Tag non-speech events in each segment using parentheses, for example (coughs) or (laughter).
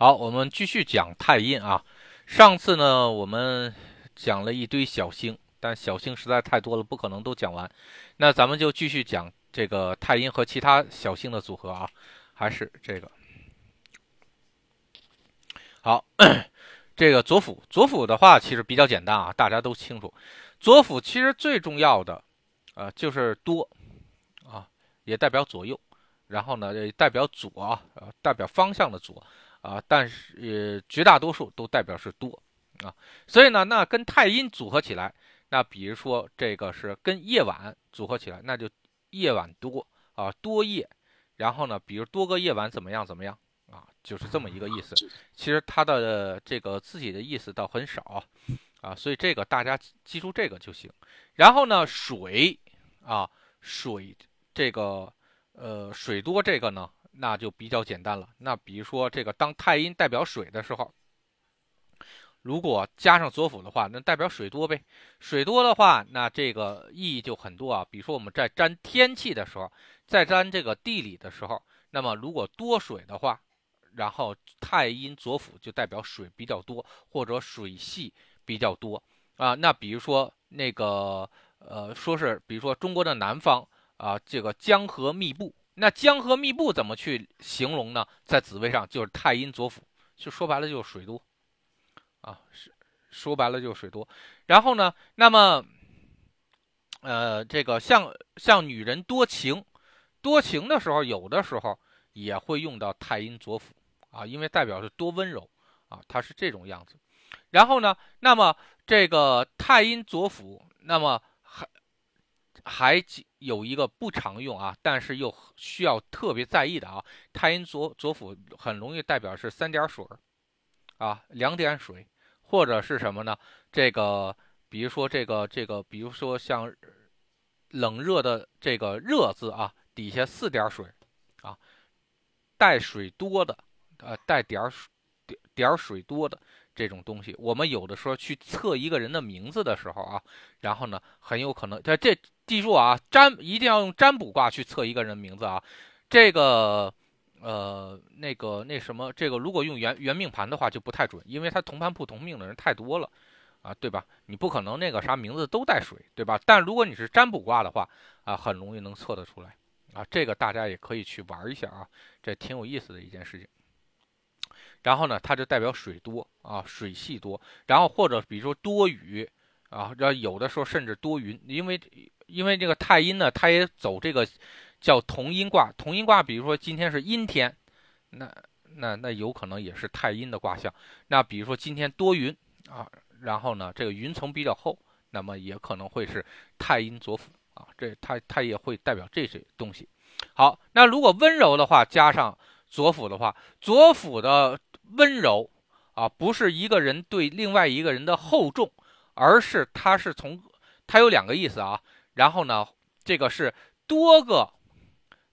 好，我们继续讲太阴啊。上次呢，我们讲了一堆小星，但小星实在太多了，不可能都讲完。那咱们就继续讲这个太阴和其他小星的组合啊，还是这个。好，(coughs) 这个左辅，左辅的话其实比较简单啊，大家都清楚。左辅其实最重要的，呃，就是多啊，也代表左右，然后呢，代表左啊，代表方向的左。啊，但是呃，绝大多数都代表是多啊，所以呢，那跟太阴组合起来，那比如说这个是跟夜晚组合起来，那就夜晚多啊，多夜，然后呢，比如多个夜晚怎么样怎么样啊，就是这么一个意思。其实它的这个自己的意思倒很少啊，所以这个大家记住这个就行。然后呢，水啊，水这个呃，水多这个呢。那就比较简单了。那比如说，这个当太阴代表水的时候，如果加上左辅的话，那代表水多呗。水多的话，那这个意义就很多啊。比如说我们在占天气的时候，在占这个地理的时候，那么如果多水的话，然后太阴左辅就代表水比较多，或者水系比较多啊。那比如说那个呃，说是比如说中国的南方啊，这个江河密布。那江河密布怎么去形容呢？在紫薇上就是太阴左辅，就说白了就是水多，啊，是说白了就是水多。然后呢，那么，呃，这个像像女人多情，多情的时候，有的时候也会用到太阴左辅啊，因为代表是多温柔啊，它是这种样子。然后呢，那么这个太阴左辅，那么还还。有一个不常用啊，但是又需要特别在意的啊。太阴左左辅很容易代表是三点水啊，两点水，或者是什么呢？这个，比如说这个这个，比如说像冷热的这个热字啊，底下四点水啊，带水多的，呃，带点儿点点水多的。这种东西，我们有的时候去测一个人的名字的时候啊，然后呢，很有可能，这这记住啊，占一定要用占卜卦去测一个人名字啊。这个，呃，那个那什么，这个如果用原原命盘的话就不太准，因为他同盘不同命的人太多了啊，对吧？你不可能那个啥名字都带水，对吧？但如果你是占卜卦的话啊，很容易能测得出来啊。这个大家也可以去玩一下啊，这挺有意思的一件事情。然后呢，它就代表水多啊，水系多。然后或者比如说多雨啊，然后有的时候甚至多云，因为因为这个太阴呢，它也走这个叫同阴卦。同阴卦，比如说今天是阴天，那那那有可能也是太阴的卦象。那比如说今天多云啊，然后呢，这个云层比较厚，那么也可能会是太阴左辅啊，这它它也会代表这些东西。好，那如果温柔的话，加上左辅的话，左辅的。温柔啊，不是一个人对另外一个人的厚重，而是他是从他有两个意思啊。然后呢，这个是多个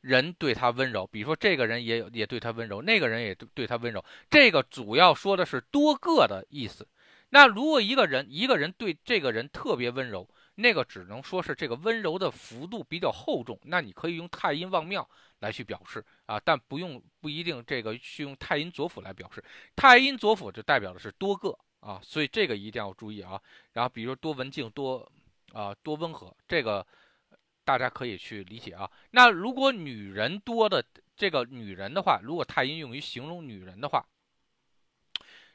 人对他温柔，比如说这个人也有也对他温柔，那个人也对他温柔。这个主要说的是多个的意思。那如果一个人一个人对这个人特别温柔，那个只能说是这个温柔的幅度比较厚重。那你可以用太阴望庙。来去表示啊，但不用不一定这个去用太阴左辅来表示，太阴左辅就代表的是多个啊，所以这个一定要注意啊。然后比如说多文静多啊多温和，这个大家可以去理解啊。那如果女人多的这个女人的话，如果太阴用于形容女人的话，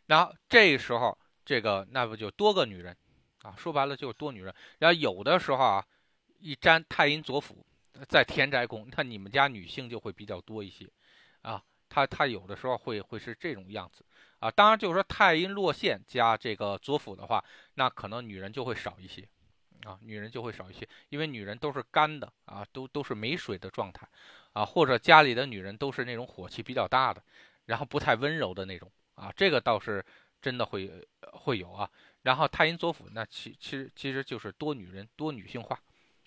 那这时候这个那不就多个女人啊？说白了就是多女人。然后有的时候啊，一沾太阴左辅。在田宅宫，那你们家女性就会比较多一些，啊，她她有的时候会会是这种样子，啊，当然就是说太阴落陷加这个左辅的话，那可能女人就会少一些，啊，女人就会少一些，因为女人都是干的啊，都都是没水的状态，啊，或者家里的女人都是那种火气比较大的，然后不太温柔的那种，啊，这个倒是真的会会有啊，然后太阴左辅，那其其实其实就是多女人多女性化。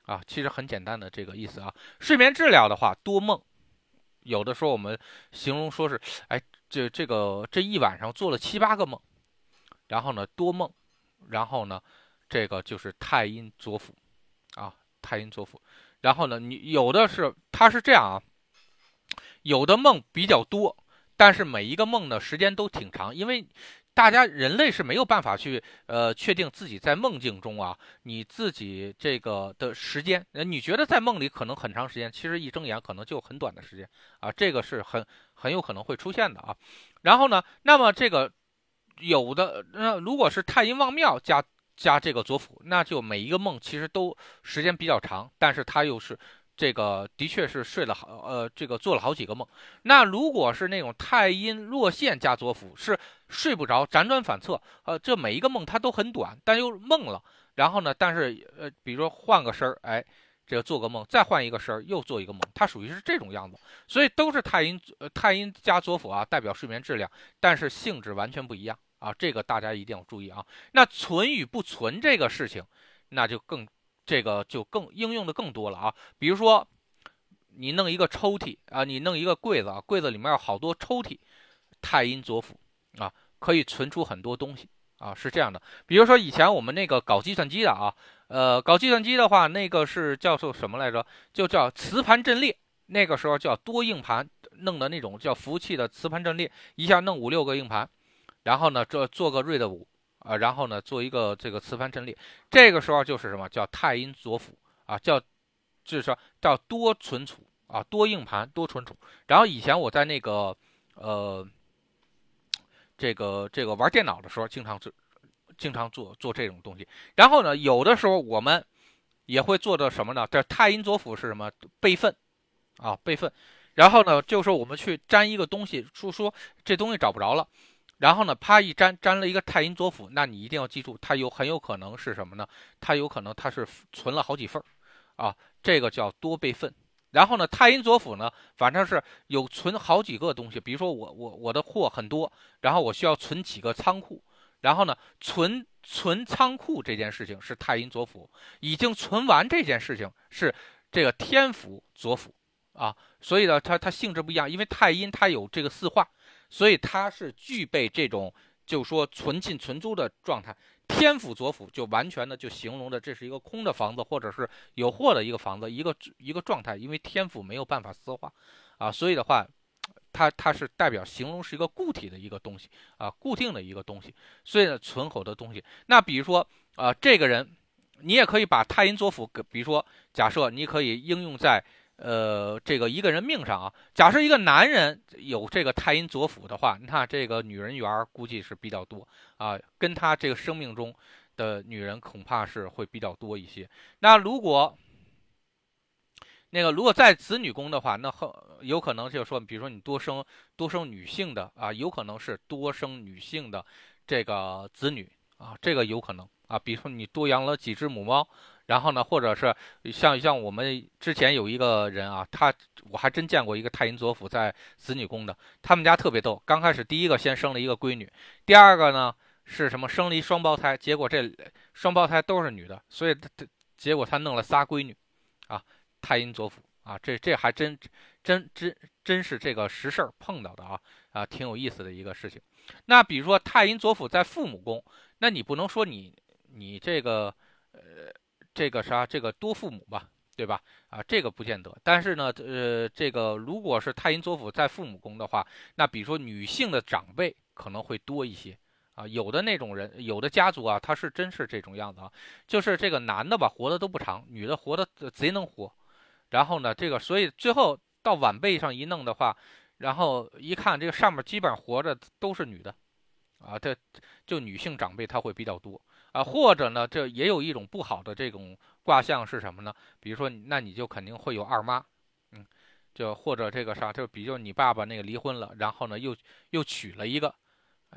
啊，其实很简单的这个意思啊。睡眠治疗的话，多梦，有的时候我们形容说是，哎，这这个这一晚上做了七八个梦，然后呢多梦，然后呢这个就是太阴左辅啊，太阴左辅。然后呢你有的是他是这样啊，有的梦比较多，但是每一个梦呢时间都挺长，因为。大家人类是没有办法去呃确定自己在梦境中啊，你自己这个的时间，呃，你觉得在梦里可能很长时间，其实一睁眼可能就很短的时间啊，这个是很很有可能会出现的啊。然后呢，那么这个有的那如果是太阴旺庙加加这个左辅，那就每一个梦其实都时间比较长，但是他又是。这个的确是睡了好，呃，这个做了好几个梦。那如果是那种太阴落陷加左辅，是睡不着，辗转反侧，呃，这每一个梦它都很短，但又梦了。然后呢，但是呃，比如说换个身儿，哎，这个做个梦，再换一个身儿，又做一个梦，它属于是这种样子。所以都是太阴，呃，太阴加左辅啊，代表睡眠质量，但是性质完全不一样啊，这个大家一定要注意啊。那存与不存这个事情，那就更。这个就更应用的更多了啊，比如说，你弄一个抽屉啊，你弄一个柜子啊，柜子里面有好多抽屉，太阴左辅啊，可以存出很多东西啊，是这样的。比如说以前我们那个搞计算机的啊，呃，搞计算机的话，那个是叫做什么来着？就叫磁盘阵列，那个时候叫多硬盘弄的那种叫服务器的磁盘阵列，一下弄五六个硬盘，然后呢，这做个 RAID 五。啊，然后呢，做一个这个磁盘阵列，这个时候就是什么叫太阴左辅啊，叫就是说叫多存储啊，多硬盘多存储。然后以前我在那个呃这个这个玩电脑的时候，经常做经常做做这种东西。然后呢，有的时候我们也会做的什么呢？这太阴左辅是什么备份啊？备份。然后呢，就是我们去粘一个东西，说说这东西找不着了。然后呢，啪一粘，粘了一个太阴左辅，那你一定要记住，它有很有可能是什么呢？它有可能它是存了好几份儿，啊，这个叫多备份。然后呢，太阴左辅呢，反正是有存好几个东西，比如说我我我的货很多，然后我需要存几个仓库，然后呢，存存仓库这件事情是太阴左辅，已经存完这件事情是这个天府左辅，啊，所以呢，它它性质不一样，因为太阴它有这个四化。所以它是具备这种，就说存进存租的状态。天府左府就完全的就形容的这是一个空的房子，或者是有货的一个房子，一个一个状态。因为天府没有办法私化，啊，所以的话，它它是代表形容是一个固体的一个东西啊，固定的一个东西。所以呢，存口的东西。那比如说啊，这个人，你也可以把太阴左府，比如说假设你可以应用在。呃，这个一个人命上啊，假设一个男人有这个太阴左辅的话，那这个女人缘估计是比较多啊，跟他这个生命中的女人恐怕是会比较多一些。那如果那个如果在子女宫的话，那很有可能就是说，比如说你多生多生女性的啊，有可能是多生女性的这个子女啊，这个有可能啊，比如说你多养了几只母猫。然后呢，或者是像像我们之前有一个人啊，他我还真见过一个太阴左辅在子女宫的，他们家特别逗。刚开始第一个先生了一个闺女，第二个呢是什么生了一双胞胎，结果这双胞胎都是女的，所以他他结果他弄了仨闺女，啊，太阴左辅啊，这这还真真真真是这个实事儿碰到的啊啊，挺有意思的一个事情。那比如说太阴左辅在父母宫，那你不能说你你这个呃。这个啥，这个多父母吧，对吧？啊，这个不见得。但是呢，呃，这个如果是太阴左辅在父母宫的话，那比如说女性的长辈可能会多一些啊。有的那种人，有的家族啊，他是真是这种样子啊，就是这个男的吧，活的都不长，女的活的贼能活。然后呢，这个所以最后到晚辈上一弄的话，然后一看这个上面基本上活着都是女的，啊，这就女性长辈他会比较多。啊，或者呢，这也有一种不好的这种卦象是什么呢？比如说，那你就肯定会有二妈，嗯，就或者这个啥，就比如你爸爸那个离婚了，然后呢又又娶了一个，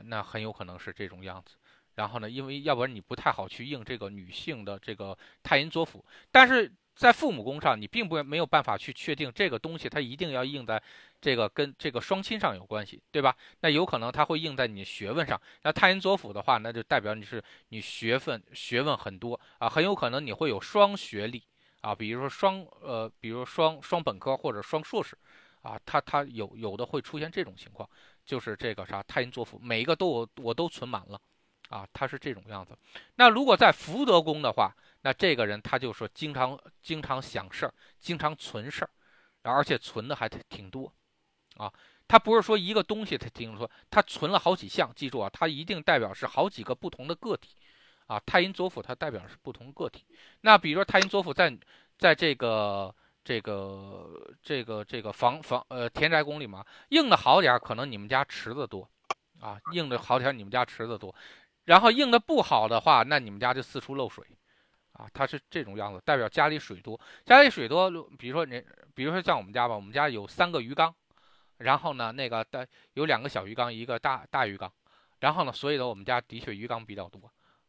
那很有可能是这种样子。然后呢，因为要不然你不太好去应这个女性的这个太阴左辅，但是。在父母宫上，你并不没有办法去确定这个东西，它一定要印在这个跟这个双亲上有关系，对吧？那有可能它会印在你学问上。那太阴左辅的话，那就代表你是你学问学问很多啊，很有可能你会有双学历啊，比如说双呃，比如双双本科或者双硕士啊，它它有有的会出现这种情况，就是这个啥太阴左辅，每一个都我我都存满了啊，它是这种样子。那如果在福德宫的话，那这个人他就说经常经常想事儿，经常存事儿，而且存的还挺多，啊，他不是说一个东西，他听说他存了好几项，记住啊，它一定代表是好几个不同的个体，啊，太阴左辅它代表是不同个体。那比如说太阴左辅在在这个这个这个这个房房呃田宅宫里嘛，硬的好点可能你们家池子多，啊，硬的好点你们家池子多，然后硬的不好的话，那你们家就四处漏水。啊，它是这种样子，代表家里水多。家里水多，比如说你，比如说像我们家吧，我们家有三个鱼缸，然后呢，那个的有两个小鱼缸，一个大大鱼缸，然后呢，所以呢，我们家的确鱼缸比较多。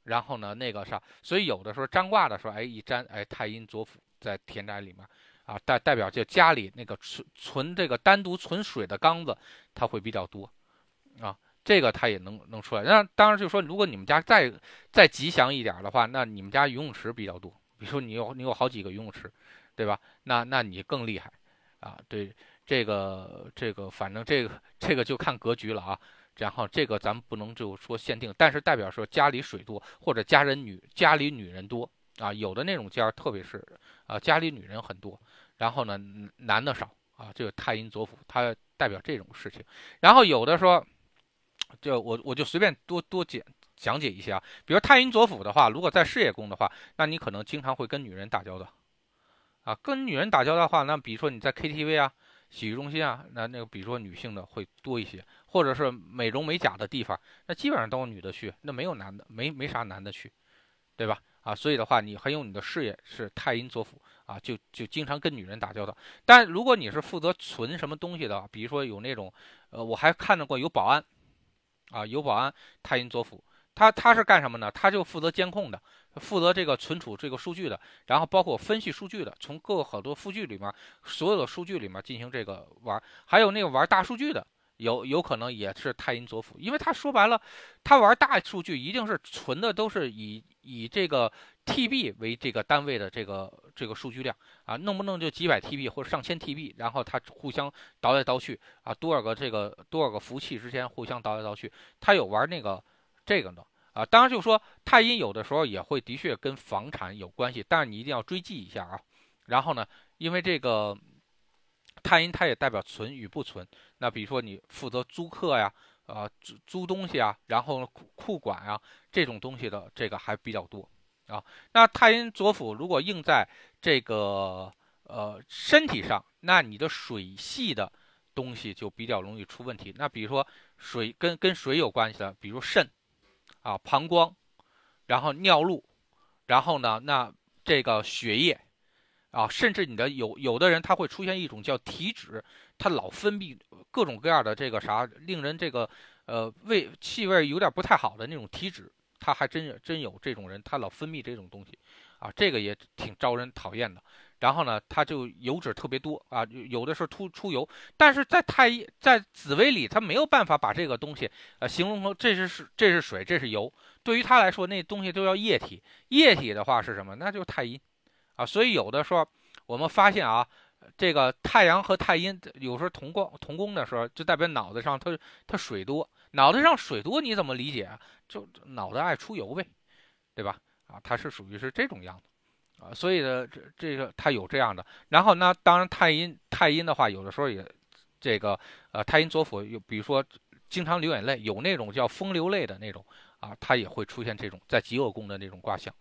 然后呢，那个啥，所以有的时候占卦的时候，哎，一占，哎，太阴左辅在田宅里面啊，代代表就家里那个存存这个单独存水的缸子，它会比较多啊。这个它也能能出来，那当然就是说，如果你们家再再吉祥一点的话，那你们家游泳池比较多，比如说你有你有好几个游泳池，对吧？那那你更厉害，啊，对这个这个反正这个这个就看格局了啊。然后这个咱们不能就说限定，但是代表说家里水多或者家人女家里女人多啊，有的那种家特别是啊家里女人很多，然后呢男的少啊，这个太阴左辅它代表这种事情，然后有的说。就我我就随便多多讲讲解一下，比如太阴左辅的话，如果在事业宫的话，那你可能经常会跟女人打交道，啊，跟女人打交道的话，那比如说你在 KTV 啊、洗浴中心啊，那那个比如说女性的会多一些，或者是美容美甲的地方，那基本上都是女的去，那没有男的，没没啥男的去，对吧？啊，所以的话，你很有你的事业是太阴左辅啊，就就经常跟女人打交道。但如果你是负责存什么东西的，比如说有那种，呃，我还看到过有保安。啊，有保安，太阴左辅，他他是干什么呢？他就负责监控的，负责这个存储这个数据的，然后包括分析数据的，从各个好多数据里面，所有的数据里面进行这个玩，还有那个玩大数据的，有有可能也是太阴左辅，因为他说白了，他玩大数据一定是存的都是以以这个 TB 为这个单位的这个。这个数据量啊，弄不弄就几百 TB 或者上千 TB，然后它互相倒来倒去啊，多少个这个多少个服务器之间互相倒来倒去，它有玩那个这个的啊。当然就说太阴有的时候也会的确跟房产有关系，但是你一定要追记一下啊。然后呢，因为这个太阴它也代表存与不存，那比如说你负责租客呀，啊租租东西啊，然后库库管啊这种东西的这个还比较多。啊，那太阴左辅如果应在这个呃身体上，那你的水系的东西就比较容易出问题。那比如说水跟跟水有关系的，比如肾啊、膀胱，然后尿路，然后呢，那这个血液啊，甚至你的有有的人他会出现一种叫体脂，他老分泌各种各样的这个啥，令人这个呃味气味有点不太好的那种体脂。他还真真有这种人，他老分泌这种东西，啊，这个也挺招人讨厌的。然后呢，他就油脂特别多啊，有的时候出出油。但是在太阴在紫微里，他没有办法把这个东西呃形容成这是是这是水，这是油。对于他来说，那东西都要液体。液体的话是什么？那就是太阴啊。所以有的时候我们发现啊，这个太阳和太阴有时候同光同宫的时候，就代表脑袋上它它水多。脑袋上水多，你怎么理解啊？就脑袋爱出油呗，对吧？啊，它是属于是这种样子，啊，所以呢，这这个它有这样的。然后那当然太阴太阴的话，有的时候也这个呃太阴左辅有，比如说经常流眼泪，有那种叫风流泪的那种啊，它也会出现这种在极恶宫的那种卦象，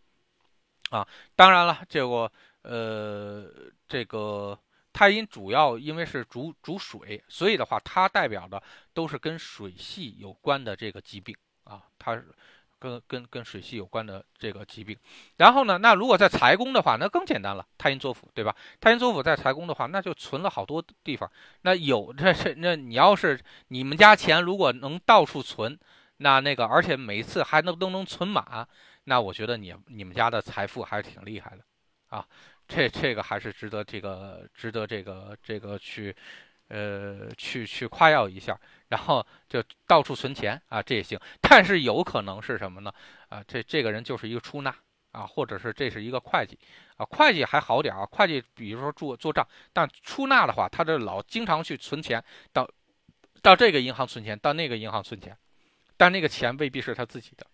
啊，当然了，这个呃这个。太阴主要因为是主主水，所以的话，它代表的都是跟水系有关的这个疾病啊，它是跟跟跟水系有关的这个疾病。然后呢，那如果在财宫的话，那更简单了，太阴左辅，对吧？太阴左辅在财宫的话，那就存了好多地方。那有这是那你要是你们家钱如果能到处存，那那个而且每一次还能都能存满，那我觉得你你们家的财富还是挺厉害的啊。这这个还是值得这个值得这个这个去，呃，去去夸耀一下，然后就到处存钱啊，这也行。但是有可能是什么呢？啊，这这个人就是一个出纳啊，或者是这是一个会计啊，会计还好点啊，会计比如说做做账，但出纳的话，他这老经常去存钱，到到这个银行存钱，到那个银行存钱，但那个钱未必是他自己的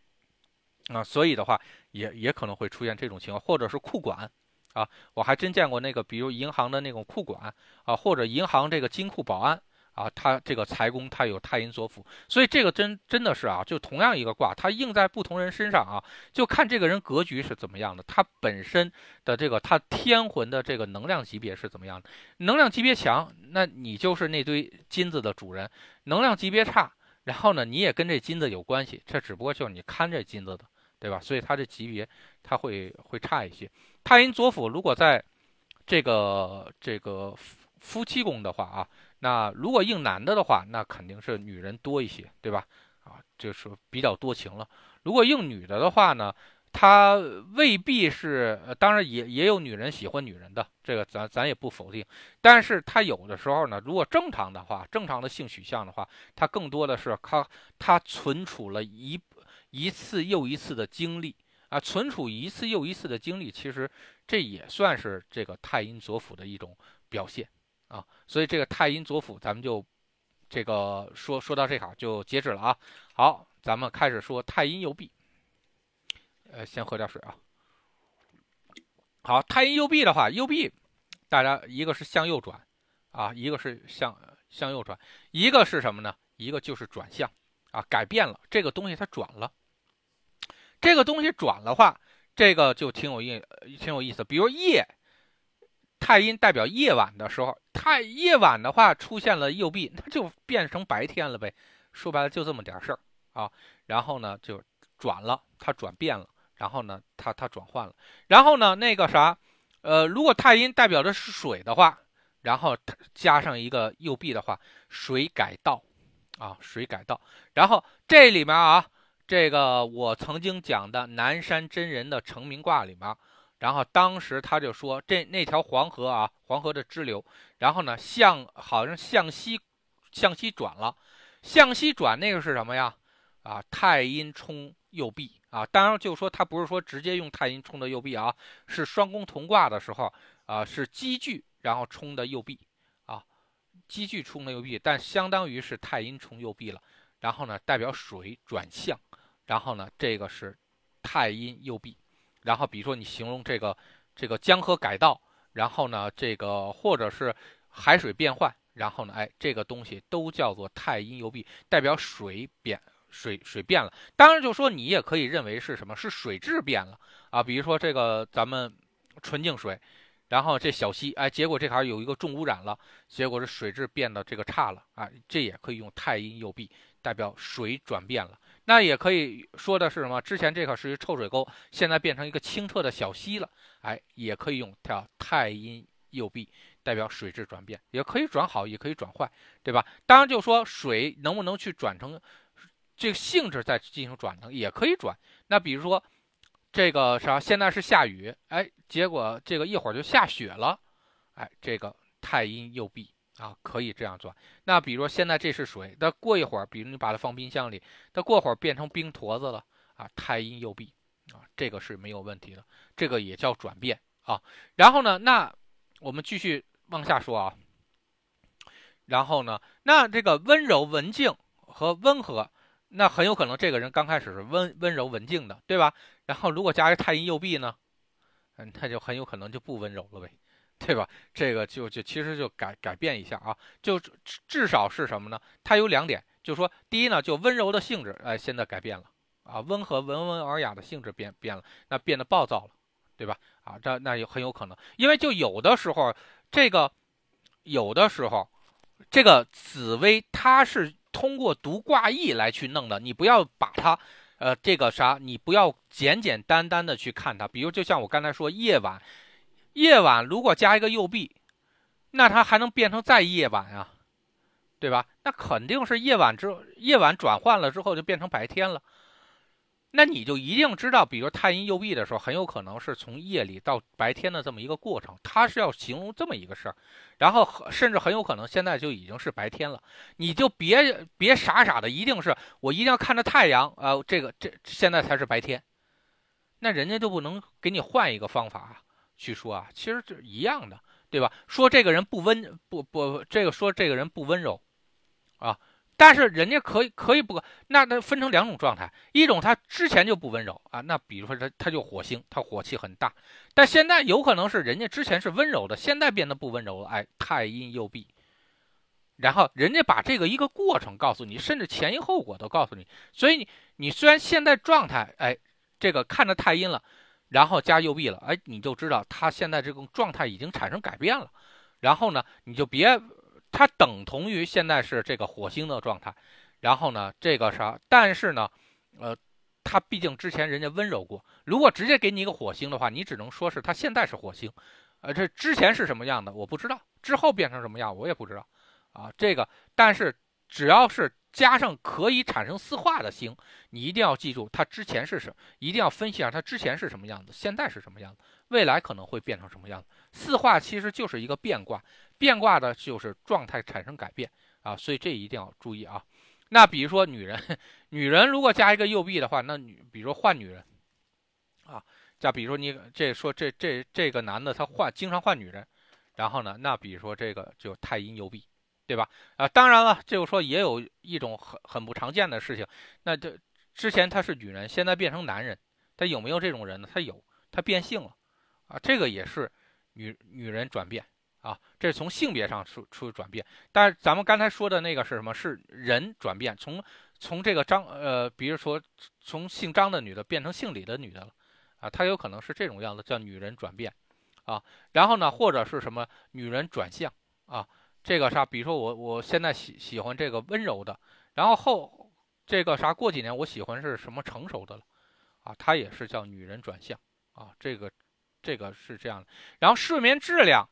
啊，所以的话也也可能会出现这种情况，或者是库管。啊，我还真见过那个，比如银行的那种库管啊，或者银行这个金库保安啊，他这个财工他有太阴左辅，所以这个真真的是啊，就同样一个卦，它应在不同人身上啊，就看这个人格局是怎么样的，他本身的这个他天魂的这个能量级别是怎么样的，能量级别强，那你就是那堆金子的主人；能量级别差，然后呢，你也跟这金子有关系，这只不过就是你看这金子的，对吧？所以他这级别他会会差一些。太阴左辅如果在这个这个夫妻宫的话啊。那如果应男的的话，那肯定是女人多一些，对吧？啊，就是比较多情了。如果应女的的话呢，她未必是，当然也也有女人喜欢女人的，这个咱咱也不否定。但是她有的时候呢，如果正常的话，正常的性取向的话，她更多的是她她存储了一一次又一次的经历啊，存储一次又一次的经历，其实这也算是这个太阴左辅的一种表现。啊，所以这个太阴左辅，咱们就这个说说到这哈就截止了啊。好，咱们开始说太阴右弼。呃，先喝点水啊。好，太阴右弼的话，右弼大家一个是向右转啊，一个是向向右转，一个是什么呢？一个就是转向啊，改变了这个东西它转了。这个东西转的话，这个就挺有意挺有意思。比如夜。太阴代表夜晚的时候，太夜晚的话出现了右臂，那就变成白天了呗。说白了就这么点事儿啊。然后呢就转了，它转变了。然后呢它它转换了。然后呢那个啥，呃，如果太阴代表的是水的话，然后加上一个右臂的话，水改道啊，水改道。然后这里面啊，这个我曾经讲的南山真人的成名卦里面。然后当时他就说，这那条黄河啊，黄河的支流，然后呢向好像向西，向西转了，向西转那个是什么呀？啊，太阴冲右臂啊。当然就说他不是说直接用太阴冲的右臂啊，是双宫同卦的时候啊，是积聚然后冲的右臂啊，积聚冲的右臂，但相当于是太阴冲右臂了。然后呢，代表水转向，然后呢，这个是太阴右弼。然后，比如说你形容这个这个江河改道，然后呢，这个或者是海水变换，然后呢，哎，这个东西都叫做太阴右弼，代表水变水水变了。当然，就说你也可以认为是什么？是水质变了啊。比如说这个咱们纯净水，然后这小溪，哎，结果这块有一个重污染了，结果这水质变得这个差了啊，这也可以用太阴右弼，代表水转变了。那也可以说的是什么？之前这块是一臭水沟，现在变成一个清澈的小溪了。哎，也可以用叫太阴右弼，代表水质转变，也可以转好，也可以转坏，对吧？当然，就说水能不能去转成这个性质再进行转呢？也可以转。那比如说这个啥，现在是下雨，哎，结果这个一会儿就下雪了，哎，这个太阴右弼。啊，可以这样做。那比如说现在这是水，那过一会儿，比如你把它放冰箱里，它过会儿变成冰坨子了啊。太阴右弼啊，这个是没有问题的，这个也叫转变啊。然后呢，那我们继续往下说啊。然后呢，那这个温柔文静和温和，那很有可能这个人刚开始是温温柔文静的，对吧？然后如果加一太阴右弼呢，嗯，他就很有可能就不温柔了呗。对吧？这个就就其实就改改变一下啊，就至少是什么呢？它有两点，就是说，第一呢，就温柔的性质，哎，现在改变了啊，温和文文尔雅的性质变变了，那变得暴躁了，对吧？啊，这那也很有可能，因为就有的时候，这个有的时候，这个紫薇它是通过读卦意来去弄的，你不要把它，呃，这个啥，你不要简简单单的去看它，比如就像我刚才说夜晚。夜晚如果加一个右臂，那它还能变成再夜晚啊，对吧？那肯定是夜晚之夜晚转换了之后就变成白天了。那你就一定知道，比如太阴右臂的时候，很有可能是从夜里到白天的这么一个过程，它是要形容这么一个事儿。然后甚至很有可能现在就已经是白天了，你就别别傻傻的，一定是我一定要看着太阳啊，这个这现在才是白天，那人家就不能给你换一个方法啊？去说啊，其实是一样的，对吧？说这个人不温不不，这个说这个人不温柔，啊，但是人家可以可以不，那那分成两种状态，一种他之前就不温柔啊，那比如说他他就火星，他火气很大，但现在有可能是人家之前是温柔的，现在变得不温柔了，哎，太阴右弼，然后人家把这个一个过程告诉你，甚至前因后果都告诉你。所以你你虽然现在状态，哎，这个看着太阴了，然后加右臂了，哎，你就知道他现在这种状态已经产生改变了。然后呢，你就别，它等同于现在是这个火星的状态。然后呢，这个啥？但是呢，呃，它毕竟之前人家温柔过。如果直接给你一个火星的话，你只能说是它现在是火星，呃，这之前是什么样的我不知道，之后变成什么样我也不知道。啊，这个，但是只要是加上可以产生四化的星，你一定要记住它之前是什么，一定要分析一下它之前是什么样子，现在是什么样子，未来可能会变成什么样子。四化其实就是一个变卦，变卦的就是状态产生改变啊，所以这一定要注意啊。那比如说女人，(laughs) 女人如果加一个右臂的话，那女，比如说换女人啊，再比如说你这说这这这个男的他换经常换女人，然后呢，那比如说这个就太阴右臂。对吧？啊，当然了，就是说也有一种很很不常见的事情，那这之前他是女人，现在变成男人，他有没有这种人呢？他有，他变性了，啊，这个也是女女人转变啊，这是从性别上出出转变。但是咱们刚才说的那个是什么？是人转变，从从这个张呃，比如说从姓张的女的变成姓李的女的了，啊，她有可能是这种样子，叫女人转变，啊，然后呢，或者是什么女人转向啊。这个啥，比如说我我现在喜喜欢这个温柔的，然后后这个啥，过几年我喜欢是什么成熟的了，啊，它也是叫女人转向啊，这个这个是这样的。然后睡眠质量，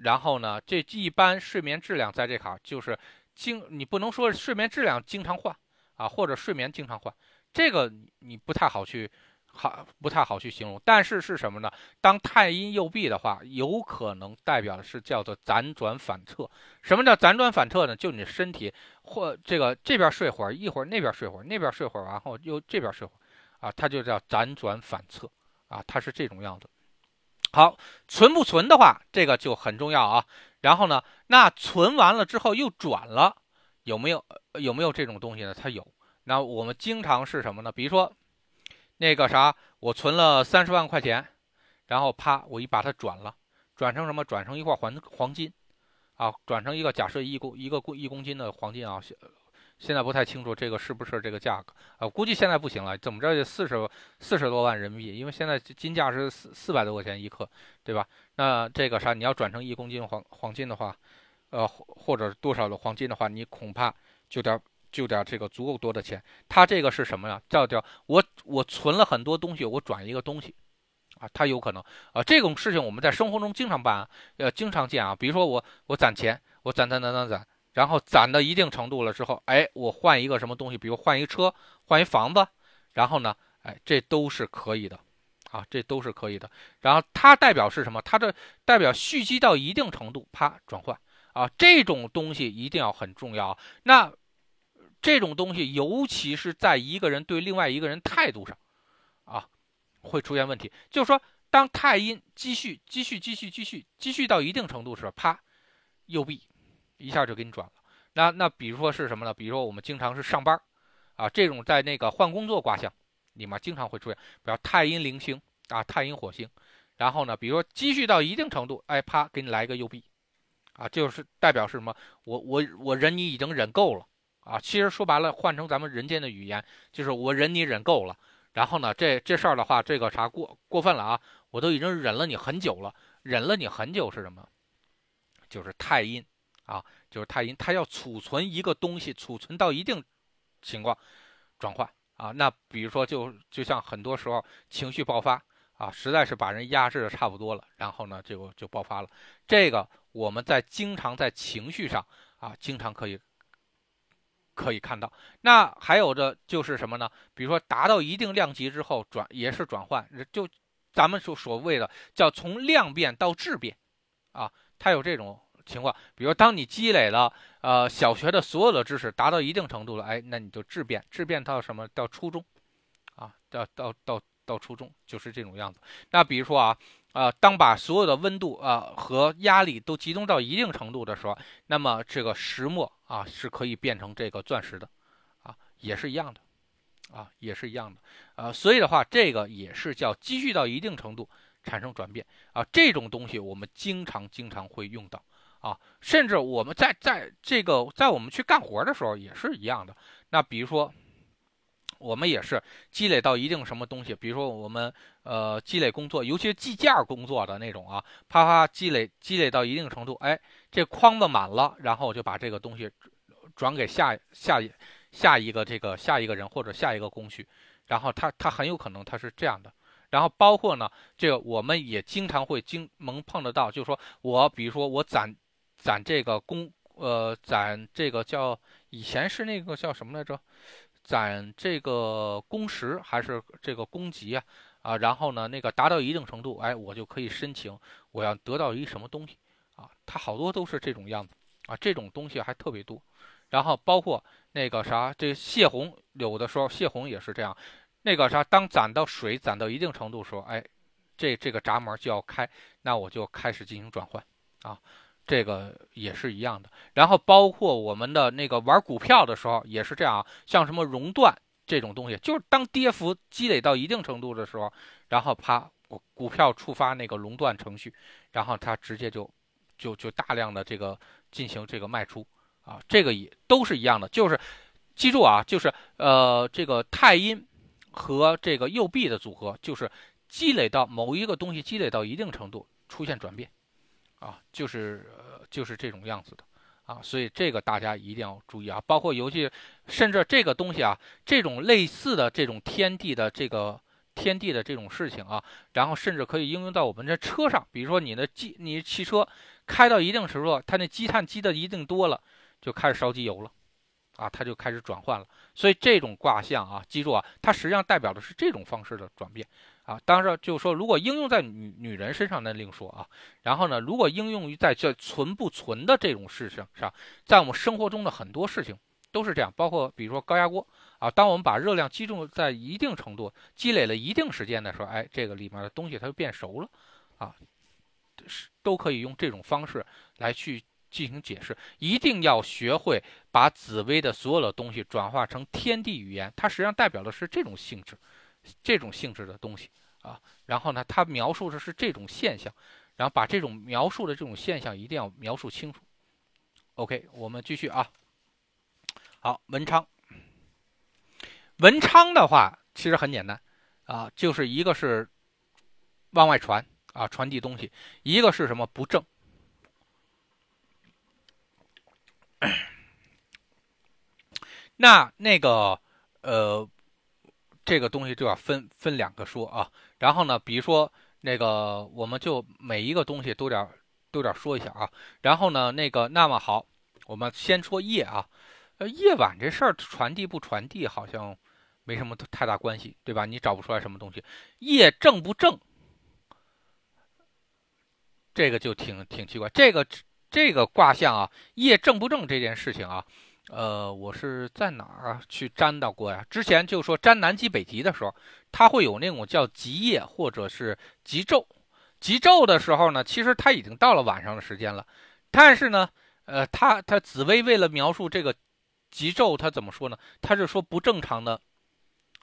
然后呢，这一般睡眠质量在这卡就是经你不能说睡眠质量经常换啊，或者睡眠经常换，这个你不太好去。好，不太好去形容，但是是什么呢？当太阴右臂的话，有可能代表的是叫做辗转反侧。什么叫辗转反侧呢？就你身体或这个这边睡会儿，一会儿那边睡会儿，那边睡会儿，然后又这边睡会儿，啊，它就叫辗转反侧啊，它是这种样子。好，存不存的话，这个就很重要啊。然后呢，那存完了之后又转了，有没有有没有这种东西呢？它有。那我们经常是什么呢？比如说。那个啥，我存了三十万块钱，然后啪，我一把它转了，转成什么？转成一块黄黄金，啊，转成一个假设一公一个公一公斤的黄金啊，现现在不太清楚这个是不是这个价格啊？估计现在不行了，怎么着也四十四十多万人民币，因为现在金价是四四百多块钱一克，对吧？那这个啥，你要转成一公斤黄黄金的话，呃，或者多少的黄金的话，你恐怕就得。就点这个足够多的钱，他这个是什么呀？叫叫我我存了很多东西，我转一个东西，啊，他有可能啊，这种事情我们在生活中经常办，呃，经常见啊。比如说我我攒钱，我攒攒攒攒攒，然后攒到一定程度了之后，哎，我换一个什么东西，比如换一车，换一房子，然后呢，哎，这都是可以的，啊，这都是可以的。然后它代表是什么？它的代表蓄积到一定程度，啪转换啊，这种东西一定要很重要。那这种东西，尤其是在一个人对另外一个人态度上，啊，会出现问题。就是说，当太阴积蓄、积蓄、积蓄、积蓄、积蓄到一定程度时，啪，右臂一下就给你转了。那那比如说是什么呢？比如说我们经常是上班，啊，这种在那个换工作卦象里面经常会出现，比如太阴灵星啊，太阴火星。然后呢，比如说积蓄到一定程度，哎，啪，给你来一个右臂，啊，就是代表是什么？我我我忍你已经忍够了。啊，其实说白了，换成咱们人间的语言，就是我忍你忍够了。然后呢，这这事儿的话，这个啥过过分了啊？我都已经忍了你很久了，忍了你很久是什么？就是太阴啊，就是太阴，它要储存一个东西，储存到一定情况，转换啊。那比如说，就就像很多时候情绪爆发啊，实在是把人压制的差不多了，然后呢，就就爆发了。这个我们在经常在情绪上啊，经常可以。可以看到，那还有的就是什么呢？比如说达到一定量级之后转也是转换，就咱们所所谓的叫从量变到质变，啊，它有这种情况。比如当你积累了呃小学的所有的知识达到一定程度了，哎，那你就质变，质变到什么？到初中，啊，到到到到初中就是这种样子。那比如说啊。啊，当把所有的温度啊和压力都集中到一定程度的时候，那么这个石墨啊是可以变成这个钻石的，啊，也是一样的，啊，也是一样的，啊，所以的话，这个也是叫积蓄到一定程度产生转变啊，这种东西我们经常经常会用到，啊。甚至我们在在这个在我们去干活的时候也是一样的。那比如说，我们也是积累到一定什么东西，比如说我们呃积累工作，尤其是计件工作的那种啊，啪啪积累积累到一定程度，哎，这筐子满了，然后我就把这个东西转给下下下一个这个下一个人或者下一个工序，然后他他很有可能他是这样的。然后包括呢，这个我们也经常会经能碰得到，就是说我比如说我攒。攒这个工，呃，攒这个叫以前是那个叫什么来着？攒这个工时还是这个工级啊？啊，然后呢，那个达到一定程度，哎，我就可以申请我要得到一什么东西啊？它好多都是这种样子啊，这种东西还特别多。然后包括那个啥，这泄洪有的时候泄洪也是这样，那个啥，当攒到水攒到一定程度时候，哎，这这个闸门就要开，那我就开始进行转换啊。这个也是一样的，然后包括我们的那个玩股票的时候也是这样，像什么熔断这种东西，就是当跌幅积累到一定程度的时候，然后啪，股股票触发那个熔断程序，然后它直接就就就大量的这个进行这个卖出啊，这个也都是一样的，就是记住啊，就是呃这个太阴和这个右臂的组合，就是积累到某一个东西积累到一定程度出现转变。啊，就是呃，就是这种样子的，啊，所以这个大家一定要注意啊，包括游戏，甚至这个东西啊，这种类似的这种天地的这个天地的这种事情啊，然后甚至可以应用到我们这车上，比如说你的机，你汽车开到一定程度，它那积碳积的一定多了，就开始烧机油了，啊，它就开始转换了，所以这种卦象啊，记住啊，它实际上代表的是这种方式的转变。啊，当然就是说，如果应用在女女人身上，那另说啊。然后呢，如果应用于在这存不存的这种事情上，在我们生活中的很多事情都是这样，包括比如说高压锅啊，当我们把热量集中在一定程度、积累了一定时间的时候，哎，这个里面的东西它就变熟了，啊，是都可以用这种方式来去进行解释。一定要学会把紫薇的所有的东西转化成天地语言，它实际上代表的是这种性质。这种性质的东西啊，然后呢，它描述的是这种现象，然后把这种描述的这种现象一定要描述清楚。OK，我们继续啊。好，文昌，文昌的话其实很简单啊，就是一个是往外传啊，传递东西；一个是什么不正。(coughs) 那那个呃。这个东西就要分分两个说啊，然后呢，比如说那个，我们就每一个东西都点都点说一下啊。然后呢，那个那么好，我们先说夜啊，呃，夜晚这事儿传递不传递好像没什么太大关系，对吧？你找不出来什么东西，夜正不正，这个就挺挺奇怪。这个这个卦象啊，夜正不正这件事情啊。呃，我是在哪儿？去沾到过呀？之前就说沾南极北极的时候，它会有那种叫极夜或者是极昼。极昼的时候呢，其实它已经到了晚上的时间了。但是呢，呃，他他紫薇为了描述这个极昼，他怎么说呢？他是说不正常的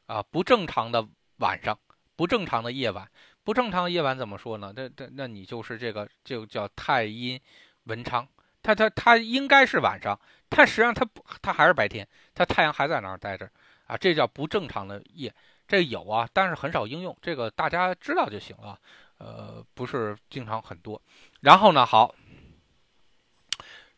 啊，不正常的晚上，不正常的夜晚，不正常的夜晚怎么说呢？那那那你就是这个就叫太阴文昌。它它它应该是晚上，但实际上它不，它还是白天，它太阳还在那儿待着啊，这叫不正常的夜。这有啊，但是很少应用，这个大家知道就行了，呃，不是经常很多。然后呢，好，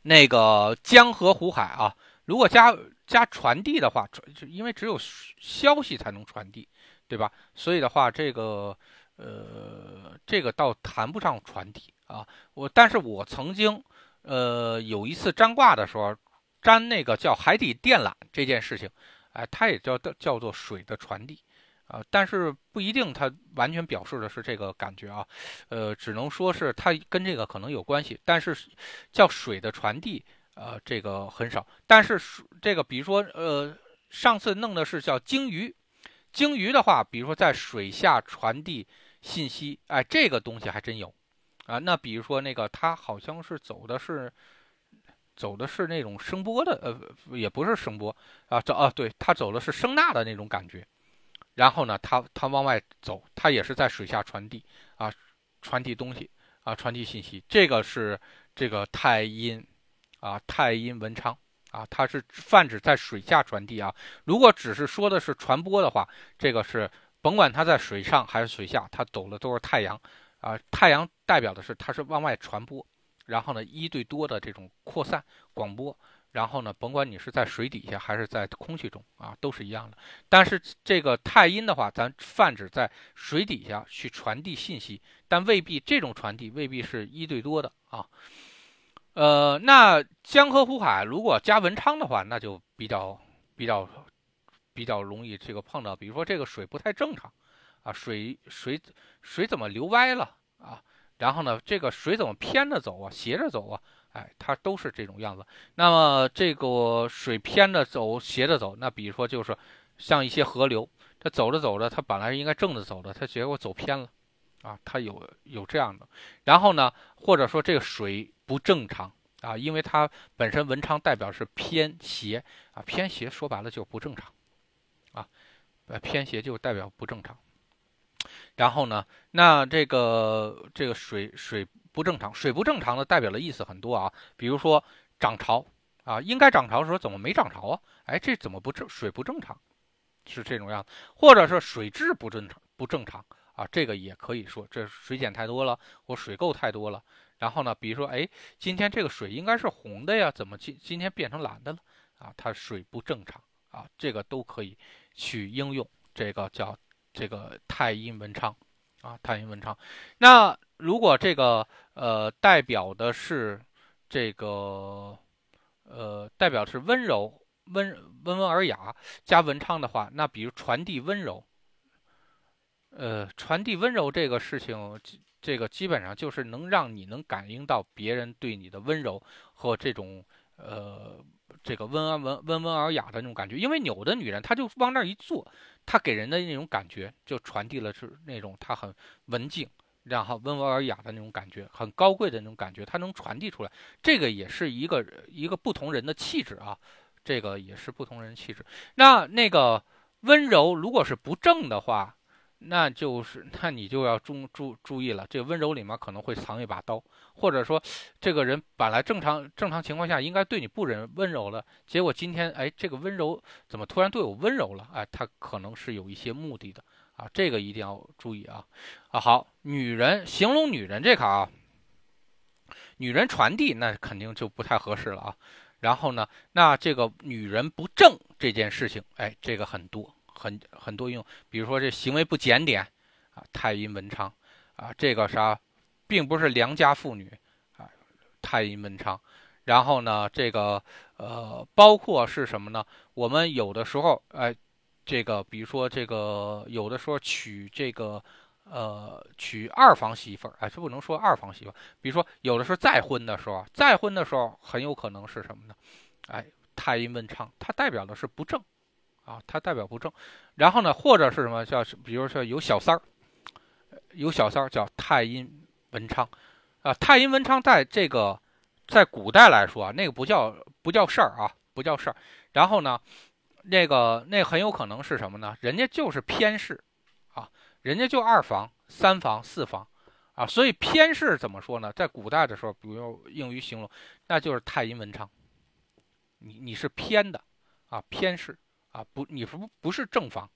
那个江河湖海啊，如果加加传递的话，传因为只有消息才能传递，对吧？所以的话，这个呃，这个倒谈不上传递啊。我但是我曾经。呃，有一次占卦的时候，粘那个叫海底电缆这件事情，哎，它也叫叫做水的传递，啊，但是不一定它完全表示的是这个感觉啊，呃，只能说是它跟这个可能有关系，但是叫水的传递，呃，这个很少。但是这个比如说，呃，上次弄的是叫鲸鱼，鲸鱼的话，比如说在水下传递信息，哎，这个东西还真有。啊，那比如说那个，它好像是走的是，走的是那种声波的，呃，也不是声波啊，走啊，对他走的是声呐的那种感觉。然后呢，他他往外走，他也是在水下传递啊，传递东西啊，传递信息。这个是这个太阴啊，太阴文昌啊，它是泛指在水下传递啊。如果只是说的是传播的话，这个是甭管它在水上还是水下，它走的都是太阳啊。太阳代表的是它是往外传播，然后呢一对多的这种扩散广播。然后呢，甭管你是在水底下还是在空气中啊，都是一样的。但是这个太阴的话，咱泛指在水底下去传递信息，但未必这种传递未必是一对多的啊。呃，那江河湖海如果加文昌的话，那就比较比较比较容易这个碰到，比如说这个水不太正常啊，水水水怎么流歪了啊？然后呢，这个水怎么偏着走啊，斜着走啊？哎，它都是这种样子。那么这个水偏着走、斜着走，那比如说就是像一些河流，它走着走着，它本来应该正着走的，它结果走偏了，啊，它有有这样的。然后呢，或者说这个水不正常啊，因为它本身文昌代表是偏斜啊，偏斜说白了就不正常，啊，呃，偏斜就代表不正常。然后呢，那这个这个水水。不正常，水不正常的代表的意思很多啊，比如说涨潮啊，应该涨潮的时候怎么没涨潮啊？哎，这怎么不正水不正常？是这种样子，或者说水质不正常不正常啊，这个也可以说这水碱太多了，或水垢太多了。然后呢，比如说哎，今天这个水应该是红的呀，怎么今今天变成蓝的了？啊，它水不正常啊，这个都可以去应用这个叫这个太阴文昌啊，太阴文昌。那如果这个呃，代表的是这个，呃，代表是温柔、温温文尔雅加文昌的话，那比如传递温柔，呃，传递温柔这个事情，这个基本上就是能让你能感应到别人对你的温柔和这种呃，这个温安文温文尔雅的那种感觉。因为有的女人，她就往那一坐，她给人的那种感觉就传递了是那种她很文静。然后温文尔雅的那种感觉，很高贵的那种感觉，她能传递出来。这个也是一个一个不同人的气质啊，这个也是不同人气质。那那个温柔，如果是不正的话，那就是那你就要注注注意了。这温柔里面可能会藏一把刀，或者说这个人本来正常正常情况下应该对你不忍温柔了，结果今天哎这个温柔怎么突然对我温柔了？哎，他可能是有一些目的的。啊，这个一定要注意啊！啊，好，女人形容女人这卡啊，女人传递那肯定就不太合适了啊。然后呢，那这个女人不正这件事情，哎，这个很多很很多用，比如说这行为不检点啊，太阴文昌啊，这个啥，并不是良家妇女啊，太阴文昌。然后呢，这个呃，包括是什么呢？我们有的时候哎。这个，比如说这个，有的时候娶这个，呃，娶二房媳妇儿，哎，这不能说二房媳妇儿。比如说，有的时候再婚的时候，再婚的时候很有可能是什么呢？哎，太阴文昌，它代表的是不正，啊，它代表不正。然后呢，或者是什么叫，比如说有小三儿，有小三儿叫太阴文昌，啊，太阴文昌在这个在古代来说啊，那个不叫不叫事儿啊，不叫事儿。然后呢？那个那很有可能是什么呢？人家就是偏室，啊，人家就二房、三房、四房，啊，所以偏室怎么说呢？在古代的时候，比如用于形容，那就是太阴文昌。你你是偏的，啊，偏室，啊，不，你不不是正房，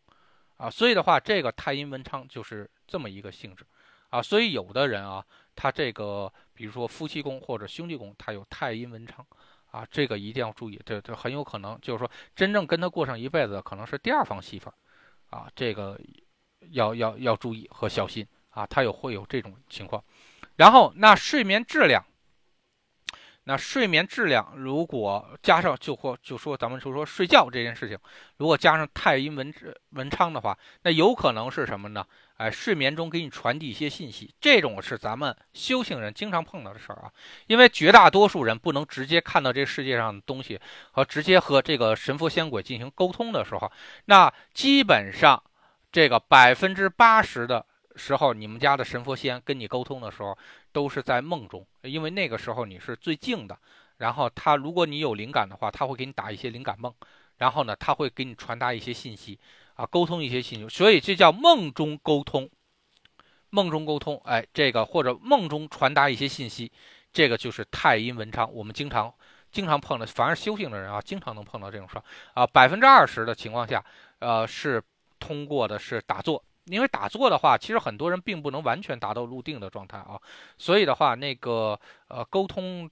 啊，所以的话，这个太阴文昌就是这么一个性质，啊，所以有的人啊，他这个比如说夫妻宫或者兄弟宫，他有太阴文昌。啊，这个一定要注意，这这很有可能就是说，真正跟他过上一辈子，可能是第二房媳妇儿，啊，这个要要要注意和小心啊，他有会有这种情况。然后那睡眠质量，那睡眠质量如果加上就或就说咱们就说睡觉这件事情，如果加上太阴文文昌的话，那有可能是什么呢？哎，睡眠中给你传递一些信息，这种是咱们修行人经常碰到的事儿啊。因为绝大多数人不能直接看到这世界上的东西和直接和这个神佛仙鬼进行沟通的时候，那基本上这个百分之八十的时候，你们家的神佛仙跟你沟通的时候都是在梦中，因为那个时候你是最静的。然后他如果你有灵感的话，他会给你打一些灵感梦，然后呢，他会给你传达一些信息。啊，沟通一些信息，所以这叫梦中沟通。梦中沟通，哎，这个或者梦中传达一些信息，这个就是太阴文昌，我们经常经常碰的，凡是修行的人啊，经常能碰到这种事儿啊。百分之二十的情况下，呃，是通过的是打坐，因为打坐的话，其实很多人并不能完全达到入定的状态啊，所以的话，那个呃沟通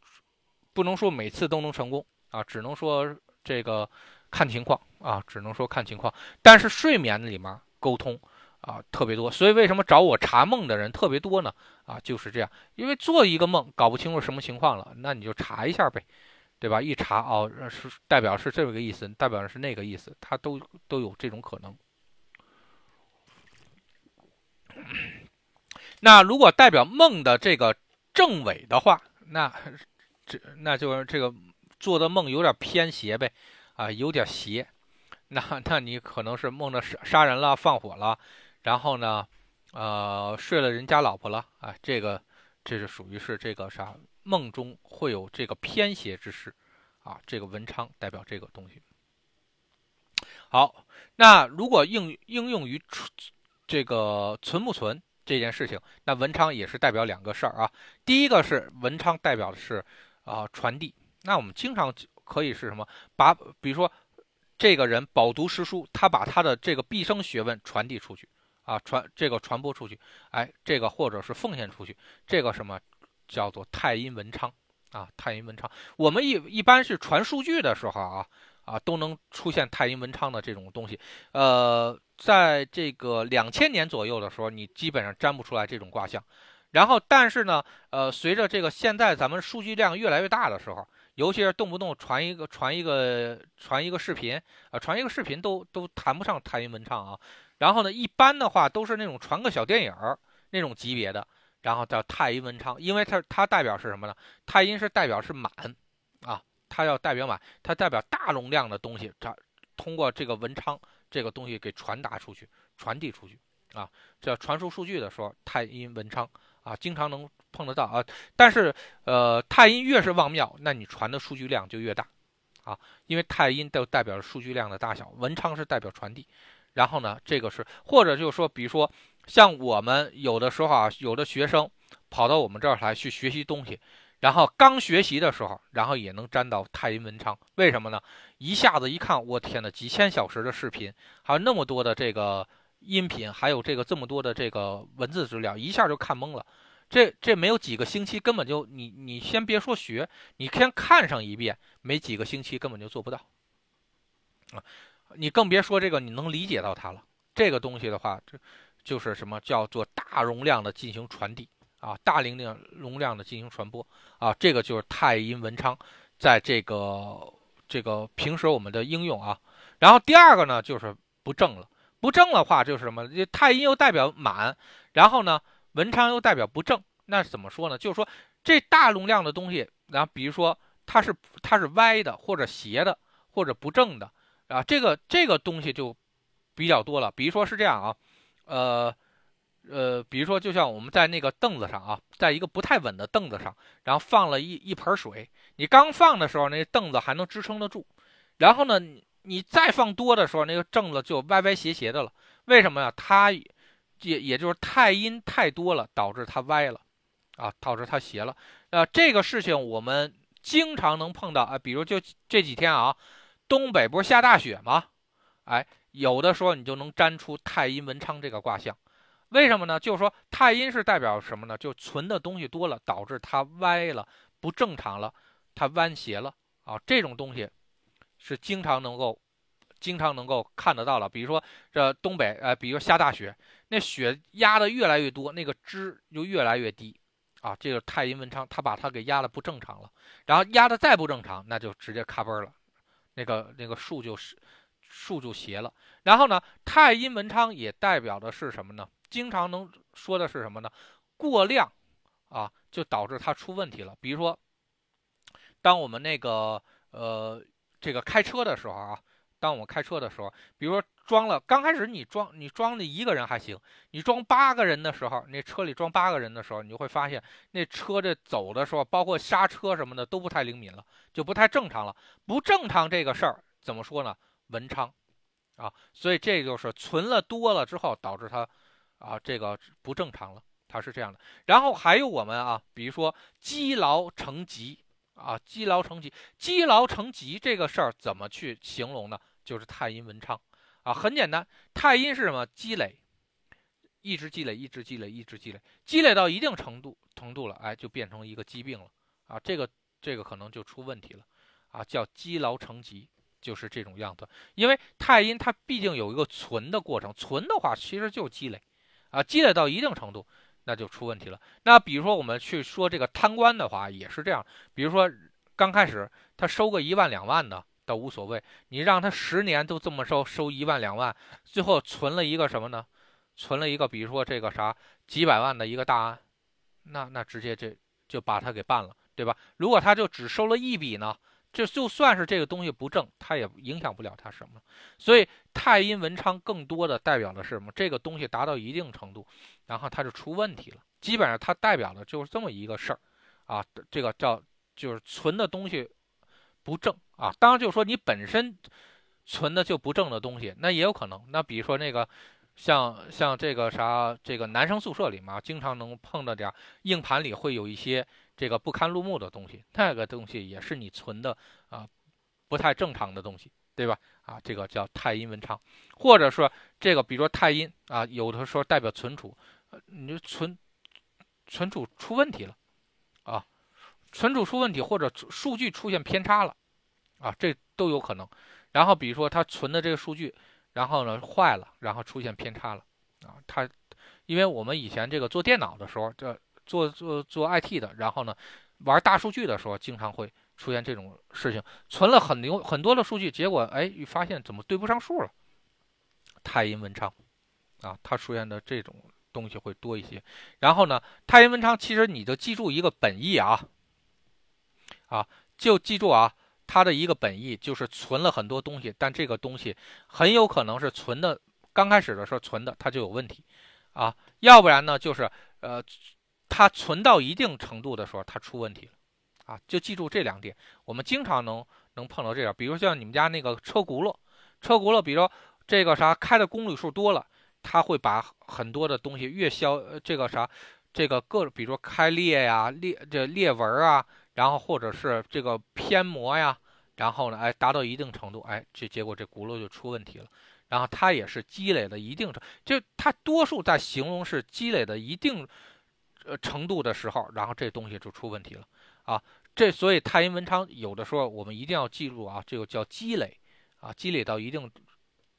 不能说每次都能成功啊，只能说这个看情况啊，只能说看情况。但是睡眠里面沟通。啊，特别多，所以为什么找我查梦的人特别多呢？啊，就是这样，因为做一个梦搞不清楚什么情况了，那你就查一下呗，对吧？一查哦，是代表是这个意思，代表是那个意思，它都都有这种可能。(coughs) 那如果代表梦的这个正伪的话，那这那就是这个做的梦有点偏斜呗，啊，有点邪，那那你可能是梦着杀杀人了，放火了。然后呢，呃，睡了人家老婆了啊，这个这是属于是这个啥？梦中会有这个偏邪之事啊，这个文昌代表这个东西。好，那如果应应用于这个存不存这件事情，那文昌也是代表两个事儿啊。第一个是文昌代表的是啊传递，那我们经常可以是什么？把比如说这个人饱读诗书，他把他的这个毕生学问传递出去。啊，传这个传播出去，哎，这个或者是奉献出去，这个什么叫做太阴文昌啊？太阴文昌，我们一一般是传数据的时候啊啊，都能出现太阴文昌的这种东西。呃，在这个两千年左右的时候，你基本上占不出来这种卦象。然后，但是呢，呃，随着这个现在咱们数据量越来越大的时候，尤其是动不动传一个传一个传一个视频啊，传一个视频都都谈不上太阴文昌啊。然后呢，一般的话都是那种传个小电影那种级别的，然后叫太阴文昌，因为它它代表是什么呢？太阴是代表是满啊，它要代表满，它代表大容量的东西，它通过这个文昌这个东西给传达出去、传递出去啊，这传输数据的时候，太阴文昌啊，经常能碰得到啊。但是呃，太阴越是旺庙，那你传的数据量就越大啊，因为太阴都代表数据量的大小，文昌是代表传递。然后呢，这个是或者就是说，比如说像我们有的时候啊，有的学生跑到我们这儿来去学习东西，然后刚学习的时候，然后也能沾到太阴文昌，为什么呢？一下子一看，我天呐，几千小时的视频，还有那么多的这个音频，还有这个这么多的这个文字资料，一下就看懵了。这这没有几个星期，根本就你你先别说学，你先看上一遍，没几个星期根本就做不到啊。你更别说这个，你能理解到它了。这个东西的话，这就是什么叫做大容量的进行传递啊，大容量容量的进行传播啊，这个就是太阴文昌在这个这个平时我们的应用啊。然后第二个呢，就是不正了。不正的话就是什么？太阴又代表满，然后呢，文昌又代表不正。那怎么说呢？就是说这大容量的东西，然后比如说它是它是歪的，或者斜的，或者不正的。啊，这个这个东西就比较多了，比如说是这样啊，呃呃，比如说就像我们在那个凳子上啊，在一个不太稳的凳子上，然后放了一一盆水，你刚放的时候，那凳子还能支撑得住，然后呢，你再放多的时候，那个正子就歪歪斜斜的了。为什么呀？它也也就是太阴太多了，导致它歪了，啊，导致它斜了。呃，这个事情我们经常能碰到啊，比如就这几天啊。东北不是下大雪吗？哎，有的时候你就能粘出太阴文昌这个卦象，为什么呢？就是说太阴是代表什么呢？就存的东西多了，导致它歪了，不正常了，它弯斜了啊。这种东西是经常能够、经常能够看得到了。比如说这东北，呃，比如下大雪，那雪压的越来越多，那个枝就越来越低啊。这个太阴文昌，它把它给压的不正常了，然后压的再不正常，那就直接咔嘣了。那个那个树就是树就斜了，然后呢，太阴文昌也代表的是什么呢？经常能说的是什么呢？过量啊，就导致它出问题了。比如说，当我们那个呃这个开车的时候啊。当我们开车的时候，比如说装了，刚开始你装你装的一个人还行，你装八个人的时候，那车里装八个人的时候，你就会发现那车这走的时候，包括刹车什么的都不太灵敏了，就不太正常了。不正常这个事儿怎么说呢？文昌啊，所以这就是存了多了之后导致它啊这个不正常了。它是这样的。然后还有我们啊，比如说积劳成疾啊，积劳成疾，积劳成疾这个事儿怎么去形容呢？就是太阴文昌啊，很简单，太阴是什么？积累，一直积累，一直积累，一直积累，积累到一定程度程度了，哎，就变成一个疾病了啊，这个这个可能就出问题了啊，叫积劳成疾。就是这种样子，因为太阴它毕竟有一个存的过程，存的话其实就积累，啊，积累到一定程度，那就出问题了。那比如说我们去说这个贪官的话，也是这样。比如说刚开始他收个一万两万的倒无所谓，你让他十年都这么收，收一万两万，最后存了一个什么呢？存了一个比如说这个啥几百万的一个大案，那那直接这就把他给办了，对吧？如果他就只收了一笔呢？就就算是这个东西不正，它也影响不了它什么。所以太阴文昌更多的代表的是什么？这个东西达到一定程度，然后它就出问题了。基本上它代表的就是这么一个事儿，啊，这个叫就是存的东西不正啊。当然就是说你本身存的就不正的东西，那也有可能。那比如说那个像像这个啥，这个男生宿舍里嘛经常能碰到点硬盘里会有一些。这个不堪入目的东西，那个东西也是你存的啊，不太正常的东西，对吧？啊，这个叫太阴文昌，或者说这个，比如说太阴啊，有的时候代表存储，你就存存储出问题了啊，存储出问题或者数据出现偏差了啊，这都有可能。然后比如说他存的这个数据，然后呢坏了，然后出现偏差了啊，他因为我们以前这个做电脑的时候，这。做做做 IT 的，然后呢，玩大数据的时候，经常会出现这种事情，存了很牛很多的数据，结果哎，发现怎么对不上数了？太阴文昌，啊，它出现的这种东西会多一些。然后呢，太阴文昌其实你就记住一个本意啊，啊，就记住啊，它的一个本意就是存了很多东西，但这个东西很有可能是存的刚开始的时候存的它就有问题，啊，要不然呢就是呃。它存到一定程度的时候，它出问题了，啊，就记住这两点。我们经常能能碰到这样，比如像你们家那个车轱辘，车轱辘，比如说这个啥开的公里数多了，它会把很多的东西越消，这个啥，这个各，比如说开裂呀、裂这裂纹啊，然后或者是这个偏磨呀，然后呢，哎，达到一定程度，哎，这结果这轱辘就出问题了。然后它也是积累了一定程，就它多数在形容是积累的一定。呃，程度的时候，然后这东西就出问题了啊！这所以太阴文昌有的时候我们一定要记住啊，这个叫积累啊，积累到一定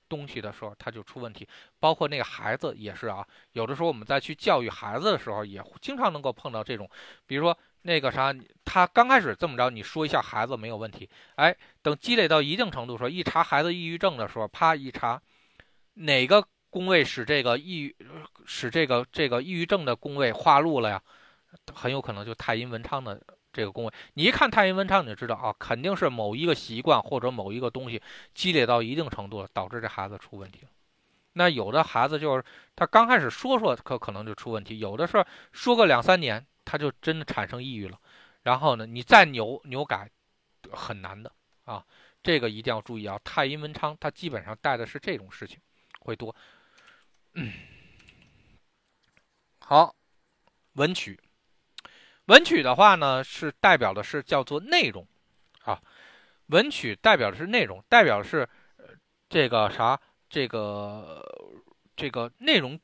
东西的时候，它就出问题。包括那个孩子也是啊，有的时候我们在去教育孩子的时候，也经常能够碰到这种，比如说那个啥，他刚开始这么着，你说一下孩子没有问题，哎，等积累到一定程度时候，一查孩子抑郁症的时候，啪一查哪个。宫位使这个抑郁，使这个这个抑郁症的宫位化禄了呀，很有可能就太阴文昌的这个宫位。你一看太阴文昌，你就知道啊，肯定是某一个习惯或者某一个东西积累到一定程度了，导致这孩子出问题。那有的孩子就是他刚开始说说可可能就出问题，有的是说个两三年他就真的产生抑郁了。然后呢，你再扭扭改很难的啊，这个一定要注意啊。太阴文昌它基本上带的是这种事情会多。嗯，(clears throat) 好，文曲，文曲的话呢，是代表的是叫做内容，啊，文曲代表的是内容，代表的是这个啥，这个这个内容，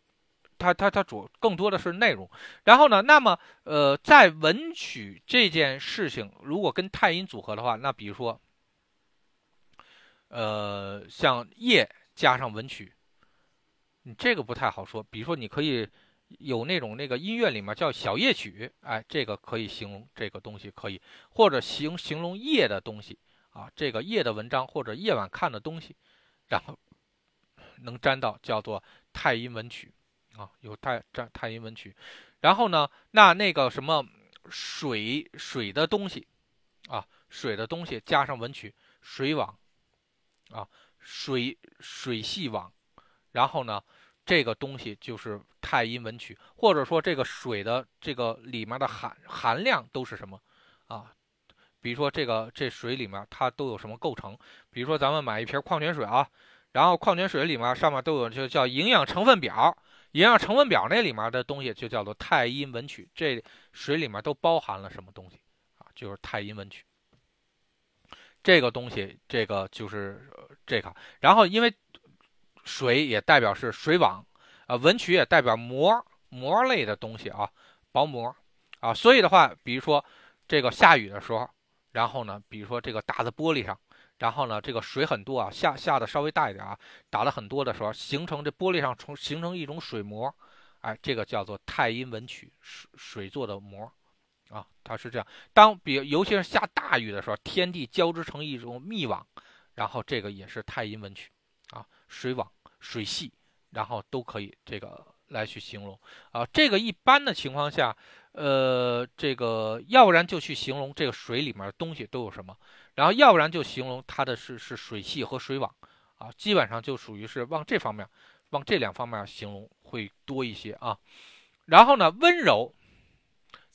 它它它主更多的是内容。然后呢，那么呃，在文曲这件事情，如果跟太阴组合的话，那比如说，呃，像夜加上文曲。你这个不太好说，比如说你可以有那种那个音乐里面叫小夜曲，哎，这个可以形容这个东西可以，或者形形容夜的东西啊，这个夜的文章或者夜晚看的东西，然后能沾到叫做太阴文曲啊，有太沾太阴文曲，然后呢，那那个什么水水的东西啊，水的东西加上文曲，水网啊，水水系网。然后呢，这个东西就是太阴文曲，或者说这个水的这个里面的含含量都是什么啊？比如说这个这水里面它都有什么构成？比如说咱们买一瓶矿泉水啊，然后矿泉水里面上面都有就叫营养成分表，营养成分表那里面的东西就叫做太阴文曲，这水里面都包含了什么东西啊？就是太阴文曲。这个东西，这个就是这个。然后因为水也代表是水网，啊，文曲也代表膜膜类的东西啊，薄膜啊，所以的话，比如说这个下雨的时候，然后呢，比如说这个打在玻璃上。然后呢，这个水很多啊，下下的稍微大一点啊，打的很多的时候，形成这玻璃上从形成一种水膜，哎，这个叫做太阴文曲水水做的膜，啊，它是这样。当比尤其是下大雨的时候，天地交织成一种密网，然后这个也是太阴文曲，啊，水网水系，然后都可以这个来去形容啊。这个一般的情况下，呃，这个要不然就去形容这个水里面的东西都有什么。然后，要不然就形容它的是是水系和水网，啊，基本上就属于是往这方面，往这两方面形容会多一些啊。然后呢，温柔，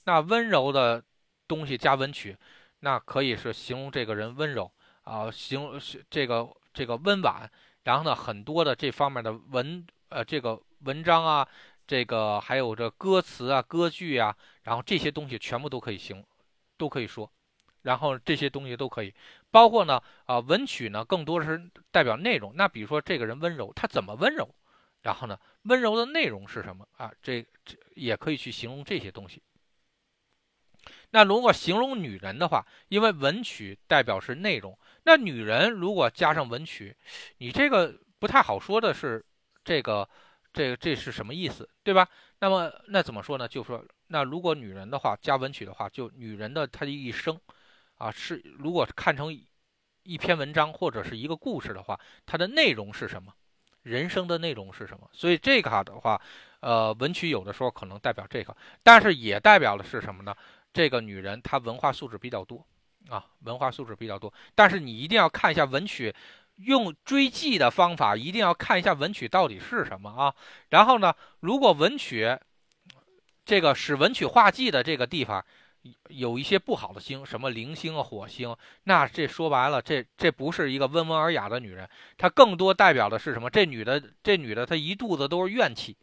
那温柔的东西加文曲，那可以是形容这个人温柔啊，形容这个这个温婉。然后呢，很多的这方面的文呃这个文章啊，这个还有这歌词啊、歌剧啊，然后这些东西全部都可以形，都可以说。然后这些东西都可以，包括呢，啊，文曲呢，更多是代表内容。那比如说这个人温柔，他怎么温柔？然后呢，温柔的内容是什么啊？这这也可以去形容这些东西。那如果形容女人的话，因为文曲代表是内容，那女人如果加上文曲，你这个不太好说的是这个这个这是什么意思，对吧？那么那怎么说呢？就说那如果女人的话加文曲的话，就女人的她的一生。啊，是如果看成一篇文章或者是一个故事的话，它的内容是什么？人生的内容是什么？所以这个的话，呃，文曲有的时候可能代表这个，但是也代表的是什么呢？这个女人她文化素质比较多啊，文化素质比较多。但是你一定要看一下文曲，用追记的方法，一定要看一下文曲到底是什么啊。然后呢，如果文曲这个使文曲画记的这个地方。有一些不好的星，什么零星啊、火星，那这说白了，这这不是一个温文尔雅的女人，她更多代表的是什么？这女的，这女的，她一肚子都是怨气，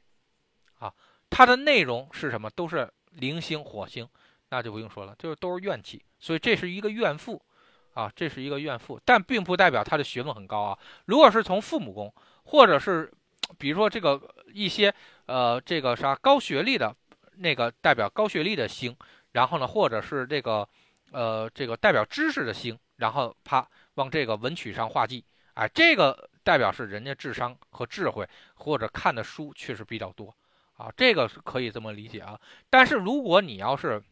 啊，她的内容是什么？都是零星、火星，那就不用说了，就是都是怨气，所以这是一个怨妇，啊，这是一个怨妇，但并不代表她的学问很高啊。如果是从父母宫，或者是比如说这个一些呃这个啥高学历的那个代表高学历的星。然后呢，或者是这个，呃，这个代表知识的星，然后啪往这个文曲上画记，哎，这个代表是人家智商和智慧，或者看的书确实比较多，啊，这个是可以这么理解啊。但是如果你要是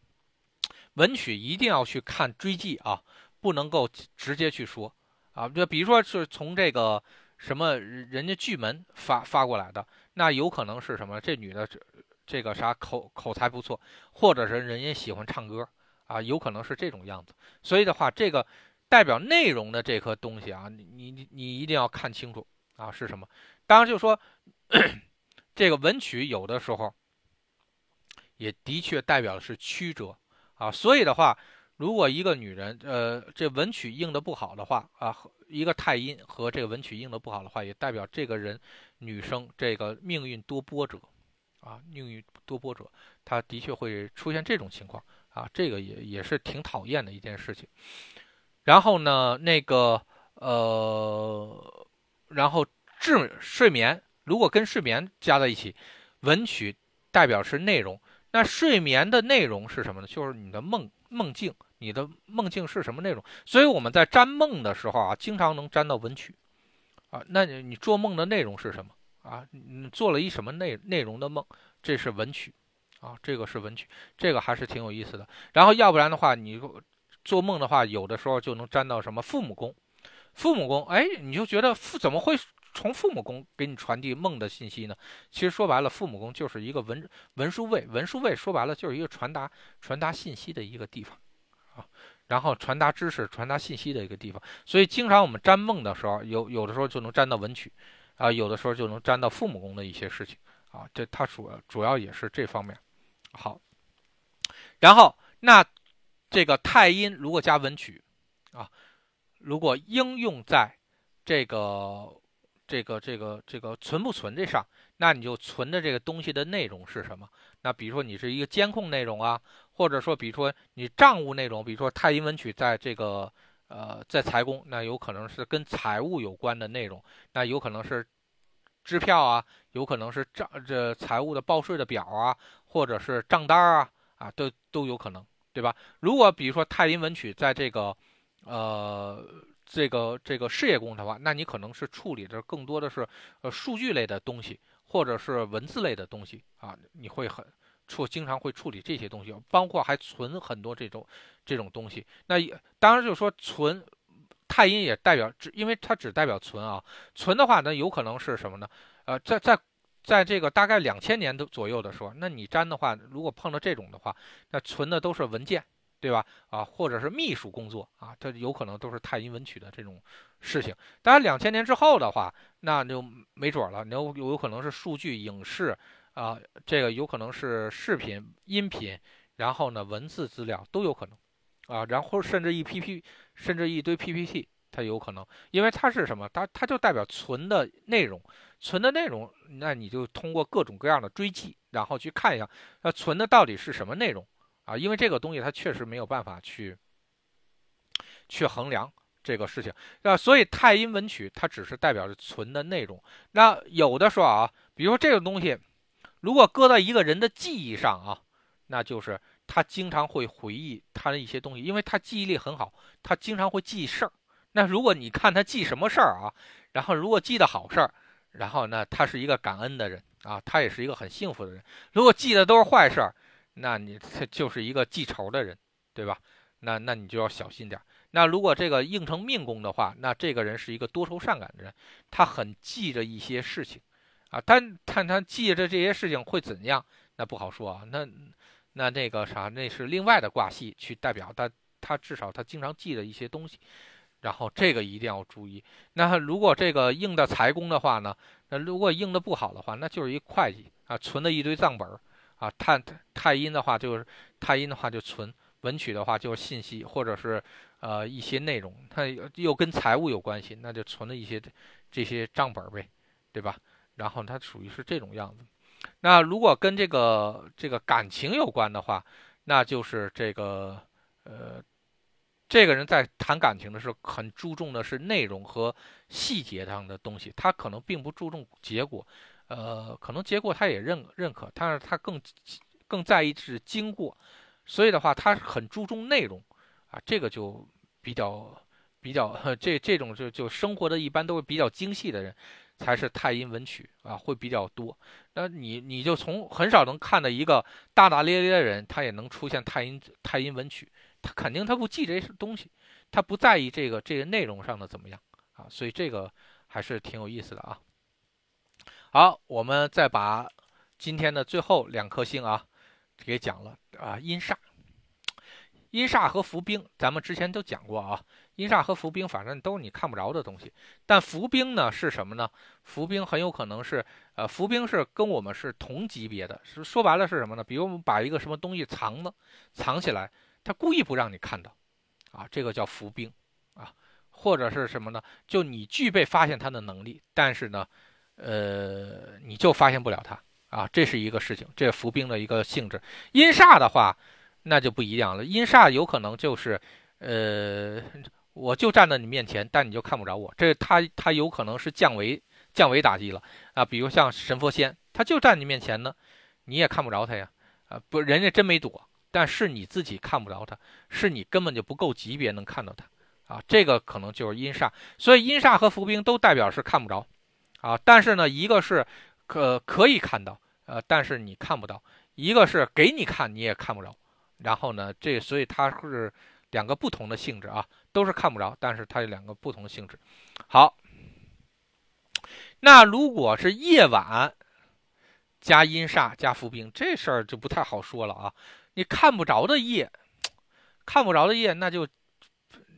文曲，一定要去看追记啊，不能够直接去说啊。就比如说是从这个什么人家巨门发发过来的，那有可能是什么？这女的。这个啥口口才不错，或者是人家喜欢唱歌啊，有可能是这种样子。所以的话，这个代表内容的这颗东西啊，你你你一定要看清楚啊是什么。当然就说 (coughs) 这个文曲有的时候也的确代表的是曲折啊。所以的话，如果一个女人呃这文曲应的不好的话啊，一个太阴和这个文曲应的不好的话，也代表这个人女生这个命运多波折。啊，命运多波折，他的确会出现这种情况啊，这个也也是挺讨厌的一件事情。然后呢，那个呃，然后治睡眠，如果跟睡眠加在一起，文曲代表是内容，那睡眠的内容是什么呢？就是你的梦梦境，你的梦境是什么内容？所以我们在占梦的时候啊，经常能占到文曲啊，那你你做梦的内容是什么？啊，你做了一什么内内容的梦？这是文曲，啊，这个是文曲，这个还是挺有意思的。然后要不然的话，你做梦的话，有的时候就能沾到什么父母宫，父母宫，哎，你就觉得父怎么会从父母宫给你传递梦的信息呢？其实说白了，父母宫就是一个文文书位，文书位说白了就是一个传达传达信息的一个地方，啊，然后传达知识、传达信息的一个地方。所以经常我们占梦的时候，有有的时候就能占到文曲。啊，有的时候就能沾到父母宫的一些事情啊，这它主主要也是这方面。好，然后那这个太阴如果加文曲啊，如果应用在这个这个这个这个存不存这上，那你就存的这个东西的内容是什么？那比如说你是一个监控内容啊，或者说比如说你账务内容，比如说太阴文曲在这个呃在财宫，那有可能是跟财务有关的内容，那有可能是支票啊，有可能是账这财务的报税的表啊，或者是账单啊啊都都有可能，对吧？如果比如说太阴文曲在这个呃。这个这个事业宫的话，那你可能是处理的更多的是呃数据类的东西，或者是文字类的东西啊，你会很处经常会处理这些东西，包括还存很多这种这种东西。那当然就是说存太阴也代表只，因为它只代表存啊，存的话呢有可能是什么呢？呃，在在在这个大概两千年的左右的时候，那你粘的话，如果碰到这种的话，那存的都是文件。对吧？啊，或者是秘书工作啊，这有可能都是太阴文曲的这种事情。当然，两千年之后的话，那就没准了，有有可能是数据、影视啊，这个有可能是视频、音频，然后呢，文字资料都有可能啊，然后甚至一 P P，甚至一堆 P P T，它有可能，因为它是什么？它它就代表存的内容，存的内容，那你就通过各种各样的追记，然后去看一下，那存的到底是什么内容。啊，因为这个东西它确实没有办法去去衡量这个事情，那所以太阴文曲它只是代表着存的内容。那有的时候啊，比如说这个东西，如果搁到一个人的记忆上啊，那就是他经常会回忆他的一些东西，因为他记忆力很好，他经常会记事儿。那如果你看他记什么事儿啊，然后如果记得好事儿，然后呢，他是一个感恩的人啊，他也是一个很幸福的人。如果记得都是坏事儿，那你这就是一个记仇的人，对吧？那那你就要小心点。那如果这个应成命宫的话，那这个人是一个多愁善感的人，他很记着一些事情，啊，但看他记着这些事情会怎样，那不好说啊。那那那个啥，那是另外的卦系去代表他，他至少他经常记着一些东西，然后这个一定要注意。那如果这个应的财宫的话呢，那如果应的不好的话，那就是一会计啊，存了一堆账本儿。啊，太太阴的话就是太阴的话就存文曲的话就是信息或者是呃一些内容，它又跟财务有关系，那就存了一些这些账本呗，对吧？然后它属于是这种样子。那如果跟这个这个感情有关的话，那就是这个呃这个人在谈感情的时候很注重的是内容和细节上的东西，他可能并不注重结果。呃，可能结果他也认认可，但是他更更在意是经过，所以的话，他很注重内容啊，这个就比较比较 (laughs) 这这种就就生活的一般都是比较精细的人，才是太阴文曲啊，会比较多。那你你就从很少能看到一个大大咧咧的人，他也能出现太阴太阴文曲，他肯定他不记这些东西，他不在意这个这个内容上的怎么样啊，所以这个还是挺有意思的啊。好，我们再把今天的最后两颗星啊给讲了啊，阴煞、阴煞和伏兵，咱们之前都讲过啊。阴煞和伏兵，反正都是你看不着的东西。但伏兵呢是什么呢？伏兵很有可能是呃，伏兵是跟我们是同级别的，是说白了是什么呢？比如我们把一个什么东西藏了，藏起来，他故意不让你看到啊，这个叫伏兵啊，或者是什么呢？就你具备发现他的能力，但是呢。呃，你就发现不了它啊，这是一个事情，这伏兵的一个性质。阴煞的话，那就不一样了。阴煞有可能就是，呃，我就站在你面前，但你就看不着我。这他他有可能是降维降维打击了啊。比如像神佛仙，他就站你面前呢，你也看不着他呀。啊，不，人家真没躲，但是你自己看不着他，是你根本就不够级别能看到他啊。这个可能就是阴煞，所以阴煞和伏兵都代表是看不着。啊，但是呢，一个是可可以看到，呃，但是你看不到；一个是给你看，你也看不着。然后呢，这所以它是两个不同的性质啊，都是看不着，但是它有两个不同的性质。好，那如果是夜晚加阴煞加伏兵，这事儿就不太好说了啊。你看不着的夜，看不着的夜，那就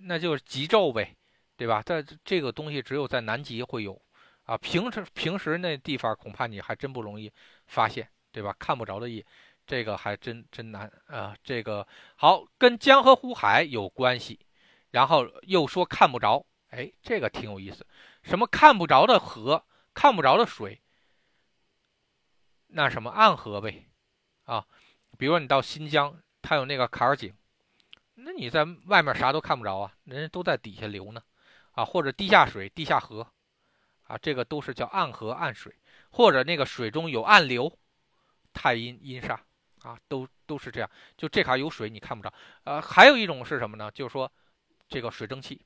那就是极昼呗，对吧？在这个东西只有在南极会有。啊，平时平时那地方恐怕你还真不容易发现，对吧？看不着的夜，这个还真真难啊。这个好，跟江河湖海有关系，然后又说看不着，哎，这个挺有意思。什么看不着的河，看不着的水，那什么暗河呗，啊，比如说你到新疆，它有那个坎儿井，那你在外面啥都看不着啊，人家都在底下流呢，啊，或者地下水、地下河，啊，这个都是叫暗河、暗水，或者那个水中有暗流，太阴阴煞，啊，都都是这样，就这卡有水你看不着，呃，还有一种是什么呢？就是说这个水蒸气，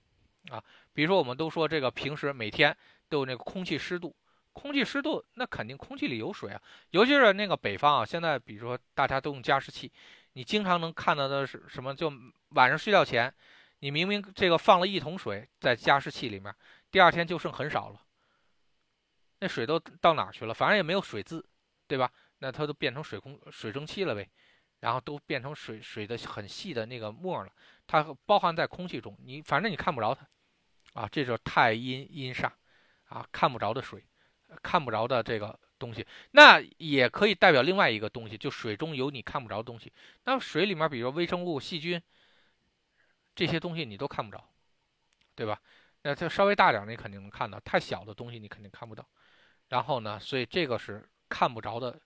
啊，比如说我们都说这个平时每天都有那个空气湿度。空气湿度，那肯定空气里有水啊，尤其是那个北方啊。现在比如说大家都用加湿器，你经常能看到的是什么？就晚上睡觉前，你明明这个放了一桶水在加湿器里面，第二天就剩很少了。那水都到哪去了？反正也没有水渍，对吧？那它都变成水空水蒸气了呗，然后都变成水水的很细的那个沫了，它包含在空气中，你反正你看不着它，啊，这就是太阴阴煞，啊，看不着的水。看不着的这个东西，那也可以代表另外一个东西，就水中有你看不着的东西。那水里面，比如说微生物、细菌这些东西，你都看不着，对吧？那它稍微大点，你肯定能看到；太小的东西，你肯定看不到。然后呢，所以这个是看不着的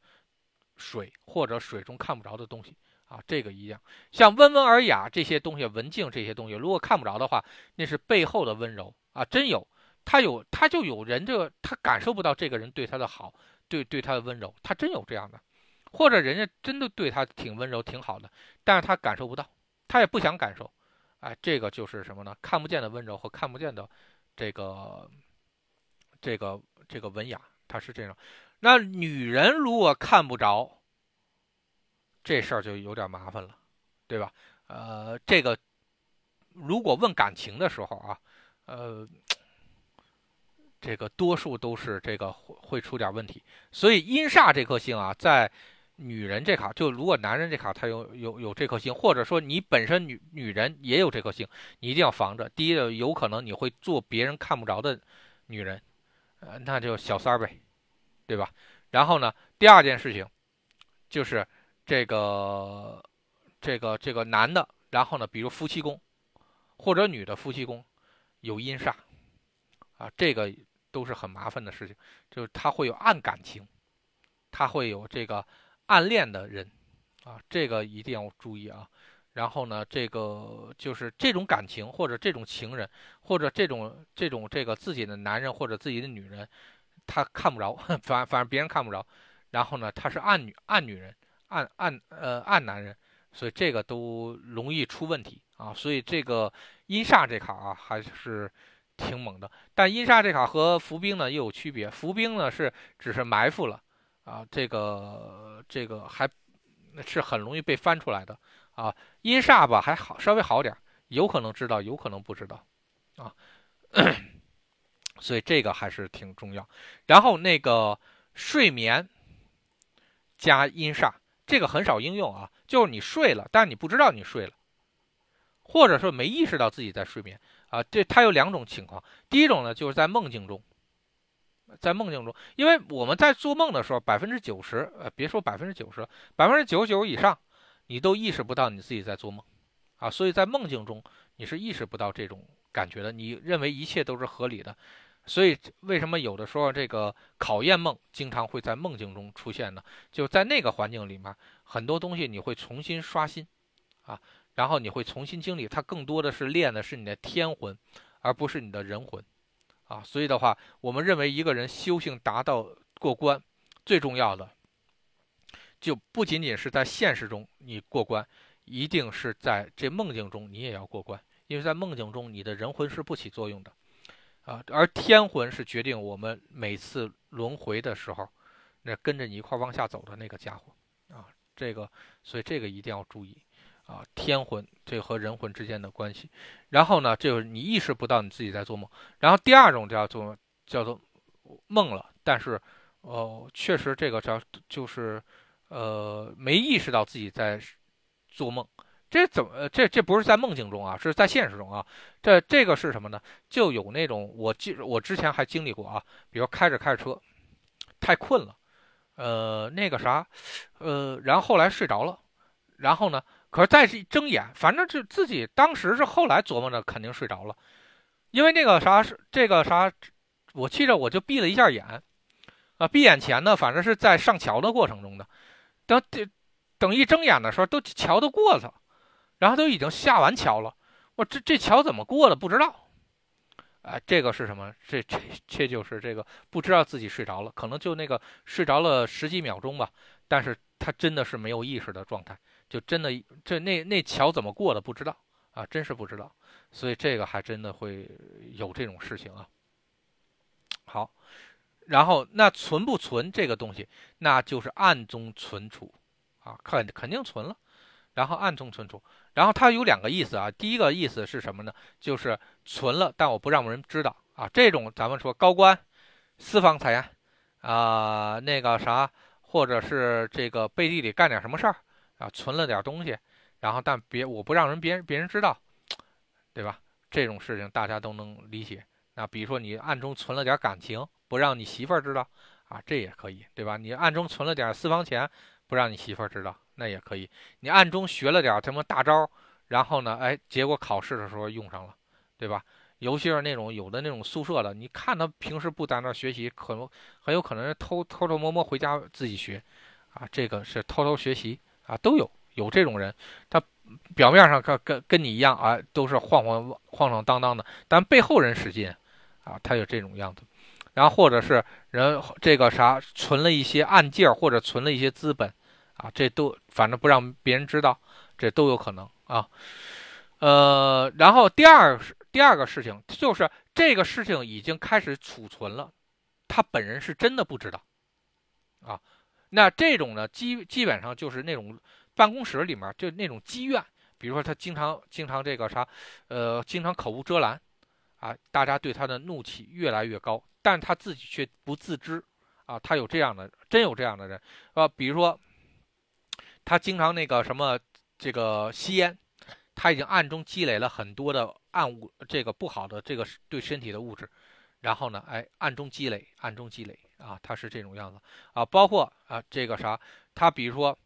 水，或者水中看不着的东西啊。这个一样，像温文尔雅这些东西、文静这些东西，如果看不着的话，那是背后的温柔啊，真有。他有，他就有人，这个他感受不到这个人对他的好，对对他的温柔，他真有这样的，或者人家真的对他挺温柔挺好的，但是他感受不到，他也不想感受，哎，这个就是什么呢？看不见的温柔和看不见的这个这个这个文雅，他是这种。那女人如果看不着，这事儿就有点麻烦了，对吧？呃，这个如果问感情的时候啊，呃。这个多数都是这个会会出点问题，所以阴煞这颗星啊，在女人这卡，就如果男人这卡他有有有这颗星，或者说你本身女女人也有这颗星，你一定要防着。第一个，有可能你会做别人看不着的女人，呃，那就小三儿呗，对吧？然后呢，第二件事情就是这个这个这个男的，然后呢，比如夫妻宫或者女的夫妻宫有阴煞啊，这个。都是很麻烦的事情，就是他会有暗感情，他会有这个暗恋的人，啊，这个一定要注意啊。然后呢，这个就是这种感情或者这种情人或者这种这种这个自己的男人或者自己的女人，他看不着，(laughs) 反反正别人看不着。然后呢，他是暗女暗女人，暗暗呃暗男人，所以这个都容易出问题啊。所以这个阴煞这卡啊，还是。挺猛的，但阴煞这卡和伏兵呢又有区别。伏兵呢是只是埋伏了啊，这个这个还是很容易被翻出来的啊。阴煞吧还好，稍微好点，有可能知道，有可能不知道啊。(clears throat) 所以这个还是挺重要。然后那个睡眠加阴煞，这个很少应用啊，就是你睡了，但你不知道你睡了，或者说没意识到自己在睡眠。啊，这它有两种情况。第一种呢，就是在梦境中，在梦境中，因为我们在做梦的时候，百分之九十，呃，别说百分之九十，百分之九十九以上，你都意识不到你自己在做梦，啊，所以在梦境中你是意识不到这种感觉的，你认为一切都是合理的。所以为什么有的时候这个考验梦经常会在梦境中出现呢？就在那个环境里面，很多东西你会重新刷新，啊。然后你会重新经历，它更多的是练的是你的天魂，而不是你的人魂，啊，所以的话，我们认为一个人修行达到过关，最重要的，就不仅仅是在现实中你过关，一定是在这梦境中你也要过关，因为在梦境中你的人魂是不起作用的，啊，而天魂是决定我们每次轮回的时候，那跟着你一块往下走的那个家伙，啊，这个，所以这个一定要注意。啊，天魂这和人魂之间的关系，然后呢，就是你意识不到你自己在做梦。然后第二种叫做叫做梦了，但是哦，确实这个叫就是呃没意识到自己在做梦。这怎么这这不是在梦境中啊，是在现实中啊。这这个是什么呢？就有那种我记我之前还经历过啊，比如开着开着车太困了，呃那个啥，呃然后来睡着了，然后呢。可是再睁眼，反正就自己当时是后来琢磨着，肯定睡着了，因为那个啥是这个啥，我记着我就闭了一下眼，啊，闭眼前呢，反正是在上桥的过程中的，等等一睁眼的时候，都桥都过了，然后都已经下完桥了，我这这桥怎么过的不知道。哎，这个是什么？这这这就是这个不知道自己睡着了，可能就那个睡着了十几秒钟吧，但是他真的是没有意识的状态，就真的这那那桥怎么过的不知道啊，真是不知道，所以这个还真的会有这种事情啊。然后那存不存这个东西，那就是暗中存储啊，肯肯定存了，然后暗中存储。然后它有两个意思啊，第一个意思是什么呢？就是存了，但我不让人知道啊。这种咱们说高官、私房钱啊，那个啥，或者是这个背地里干点什么事儿啊，存了点东西，然后但别我不让人别人别人知道，对吧？这种事情大家都能理解。那比如说你暗中存了点感情，不让你媳妇儿知道啊，这也可以，对吧？你暗中存了点私房钱，不让你媳妇儿知道。那也可以，你暗中学了点什么大招，然后呢，哎，结果考试的时候用上了，对吧？尤其是那种有的那种宿舍的，你看他平时不在那学习，可能很有可能是偷偷偷摸摸回家自己学，啊，这个是偷偷学习啊，都有有这种人，他表面上跟跟跟你一样啊，都是晃晃晃晃荡荡的，但背后人使劲，啊，他有这种样子，然后或者是人这个啥存了一些暗劲儿，或者存了一些资本。啊，这都反正不让别人知道，这都有可能啊。呃，然后第二第二个事情就是这个事情已经开始储存了，他本人是真的不知道啊。那这种呢，基基本上就是那种办公室里面就那种积怨，比如说他经常经常这个啥，呃，经常口无遮拦啊，大家对他的怒气越来越高，但他自己却不自知啊。他有这样的，真有这样的人啊，比如说。他经常那个什么，这个吸烟，他已经暗中积累了很多的暗物，这个不好的这个对身体的物质，然后呢，哎，暗中积累，暗中积累啊，他是这种样子啊，包括啊这个啥，他比如说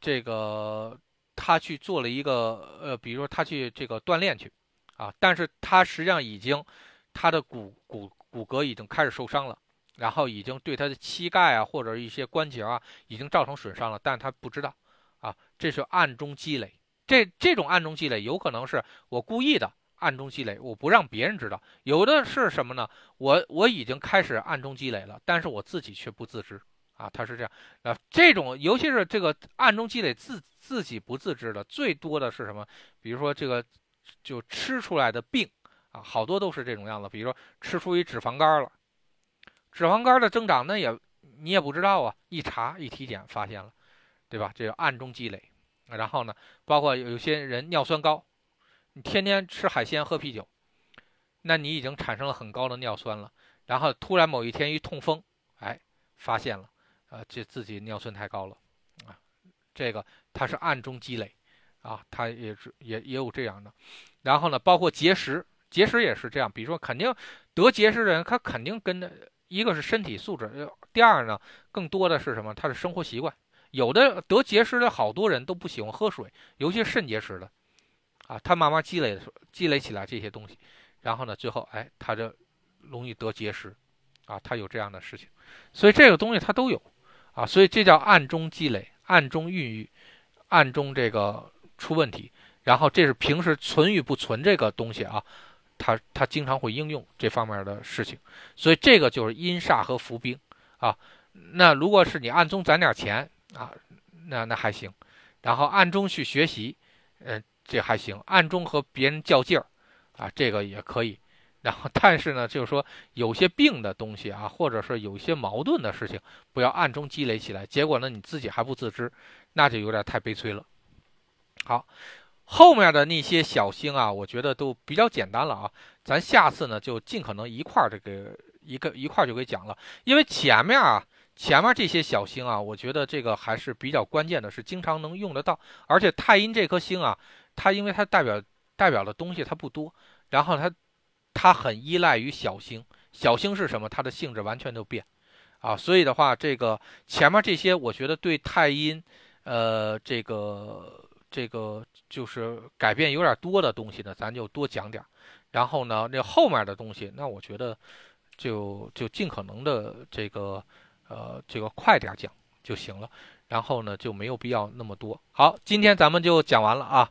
这个他去做了一个呃，比如说他去这个锻炼去啊，但是他实际上已经他的骨骨骨骼已经开始受伤了，然后已经对他的膝盖啊或者一些关节啊已经造成损伤了，但他不知道。啊，这是暗中积累，这这种暗中积累有可能是我故意的暗中积累，我不让别人知道。有的是什么呢？我我已经开始暗中积累了，但是我自己却不自知。啊，他是这样。啊，这种尤其是这个暗中积累自自己不自知的，最多的是什么？比如说这个就吃出来的病啊，好多都是这种样子。比如说吃出一脂肪肝了，脂肪肝的增长那也你也不知道啊，一查一体检发现了。对吧？这叫暗中积累，然后呢，包括有些人尿酸高，你天天吃海鲜喝啤酒，那你已经产生了很高的尿酸了。然后突然某一天一痛风，哎，发现了，呃，这自己尿酸太高了，啊，这个它是暗中积累，啊，它也是也也有这样的。然后呢，包括结石，结石也是这样。比如说，肯定得结石的人，他肯定跟的一个是身体素质，第二呢，更多的是什么？他的生活习惯。有的得结石的好多人都不喜欢喝水，尤其是肾结石的，啊，他慢慢积累积累起来这些东西，然后呢，最后哎，他就容易得结石，啊，他有这样的事情，所以这个东西他都有，啊，所以这叫暗中积累、暗中孕育、暗中这个出问题，然后这是平时存与不存这个东西啊，他他经常会应用这方面的事情，所以这个就是阴煞和伏兵啊，那如果是你暗中攒点钱。啊，那那还行，然后暗中去学习，嗯，这还行，暗中和别人较劲儿，啊，这个也可以。然后，但是呢，就是说有些病的东西啊，或者是有些矛盾的事情，不要暗中积累起来，结果呢你自己还不自知，那就有点太悲催了。好，后面的那些小星啊，我觉得都比较简单了啊，咱下次呢就尽可能一块儿这个一个一块儿就给讲了，因为前面啊。前面这些小星啊，我觉得这个还是比较关键的，是经常能用得到。而且太阴这颗星啊，它因为它代表代表的东西它不多，然后它它很依赖于小星。小星是什么？它的性质完全都变啊。所以的话，这个前面这些，我觉得对太阴，呃，这个这个就是改变有点多的东西呢，咱就多讲点。然后呢，那后面的东西，那我觉得就就尽可能的这个呃这个快点讲就行了，然后呢就没有必要那么多。好，今天咱们就讲完了啊。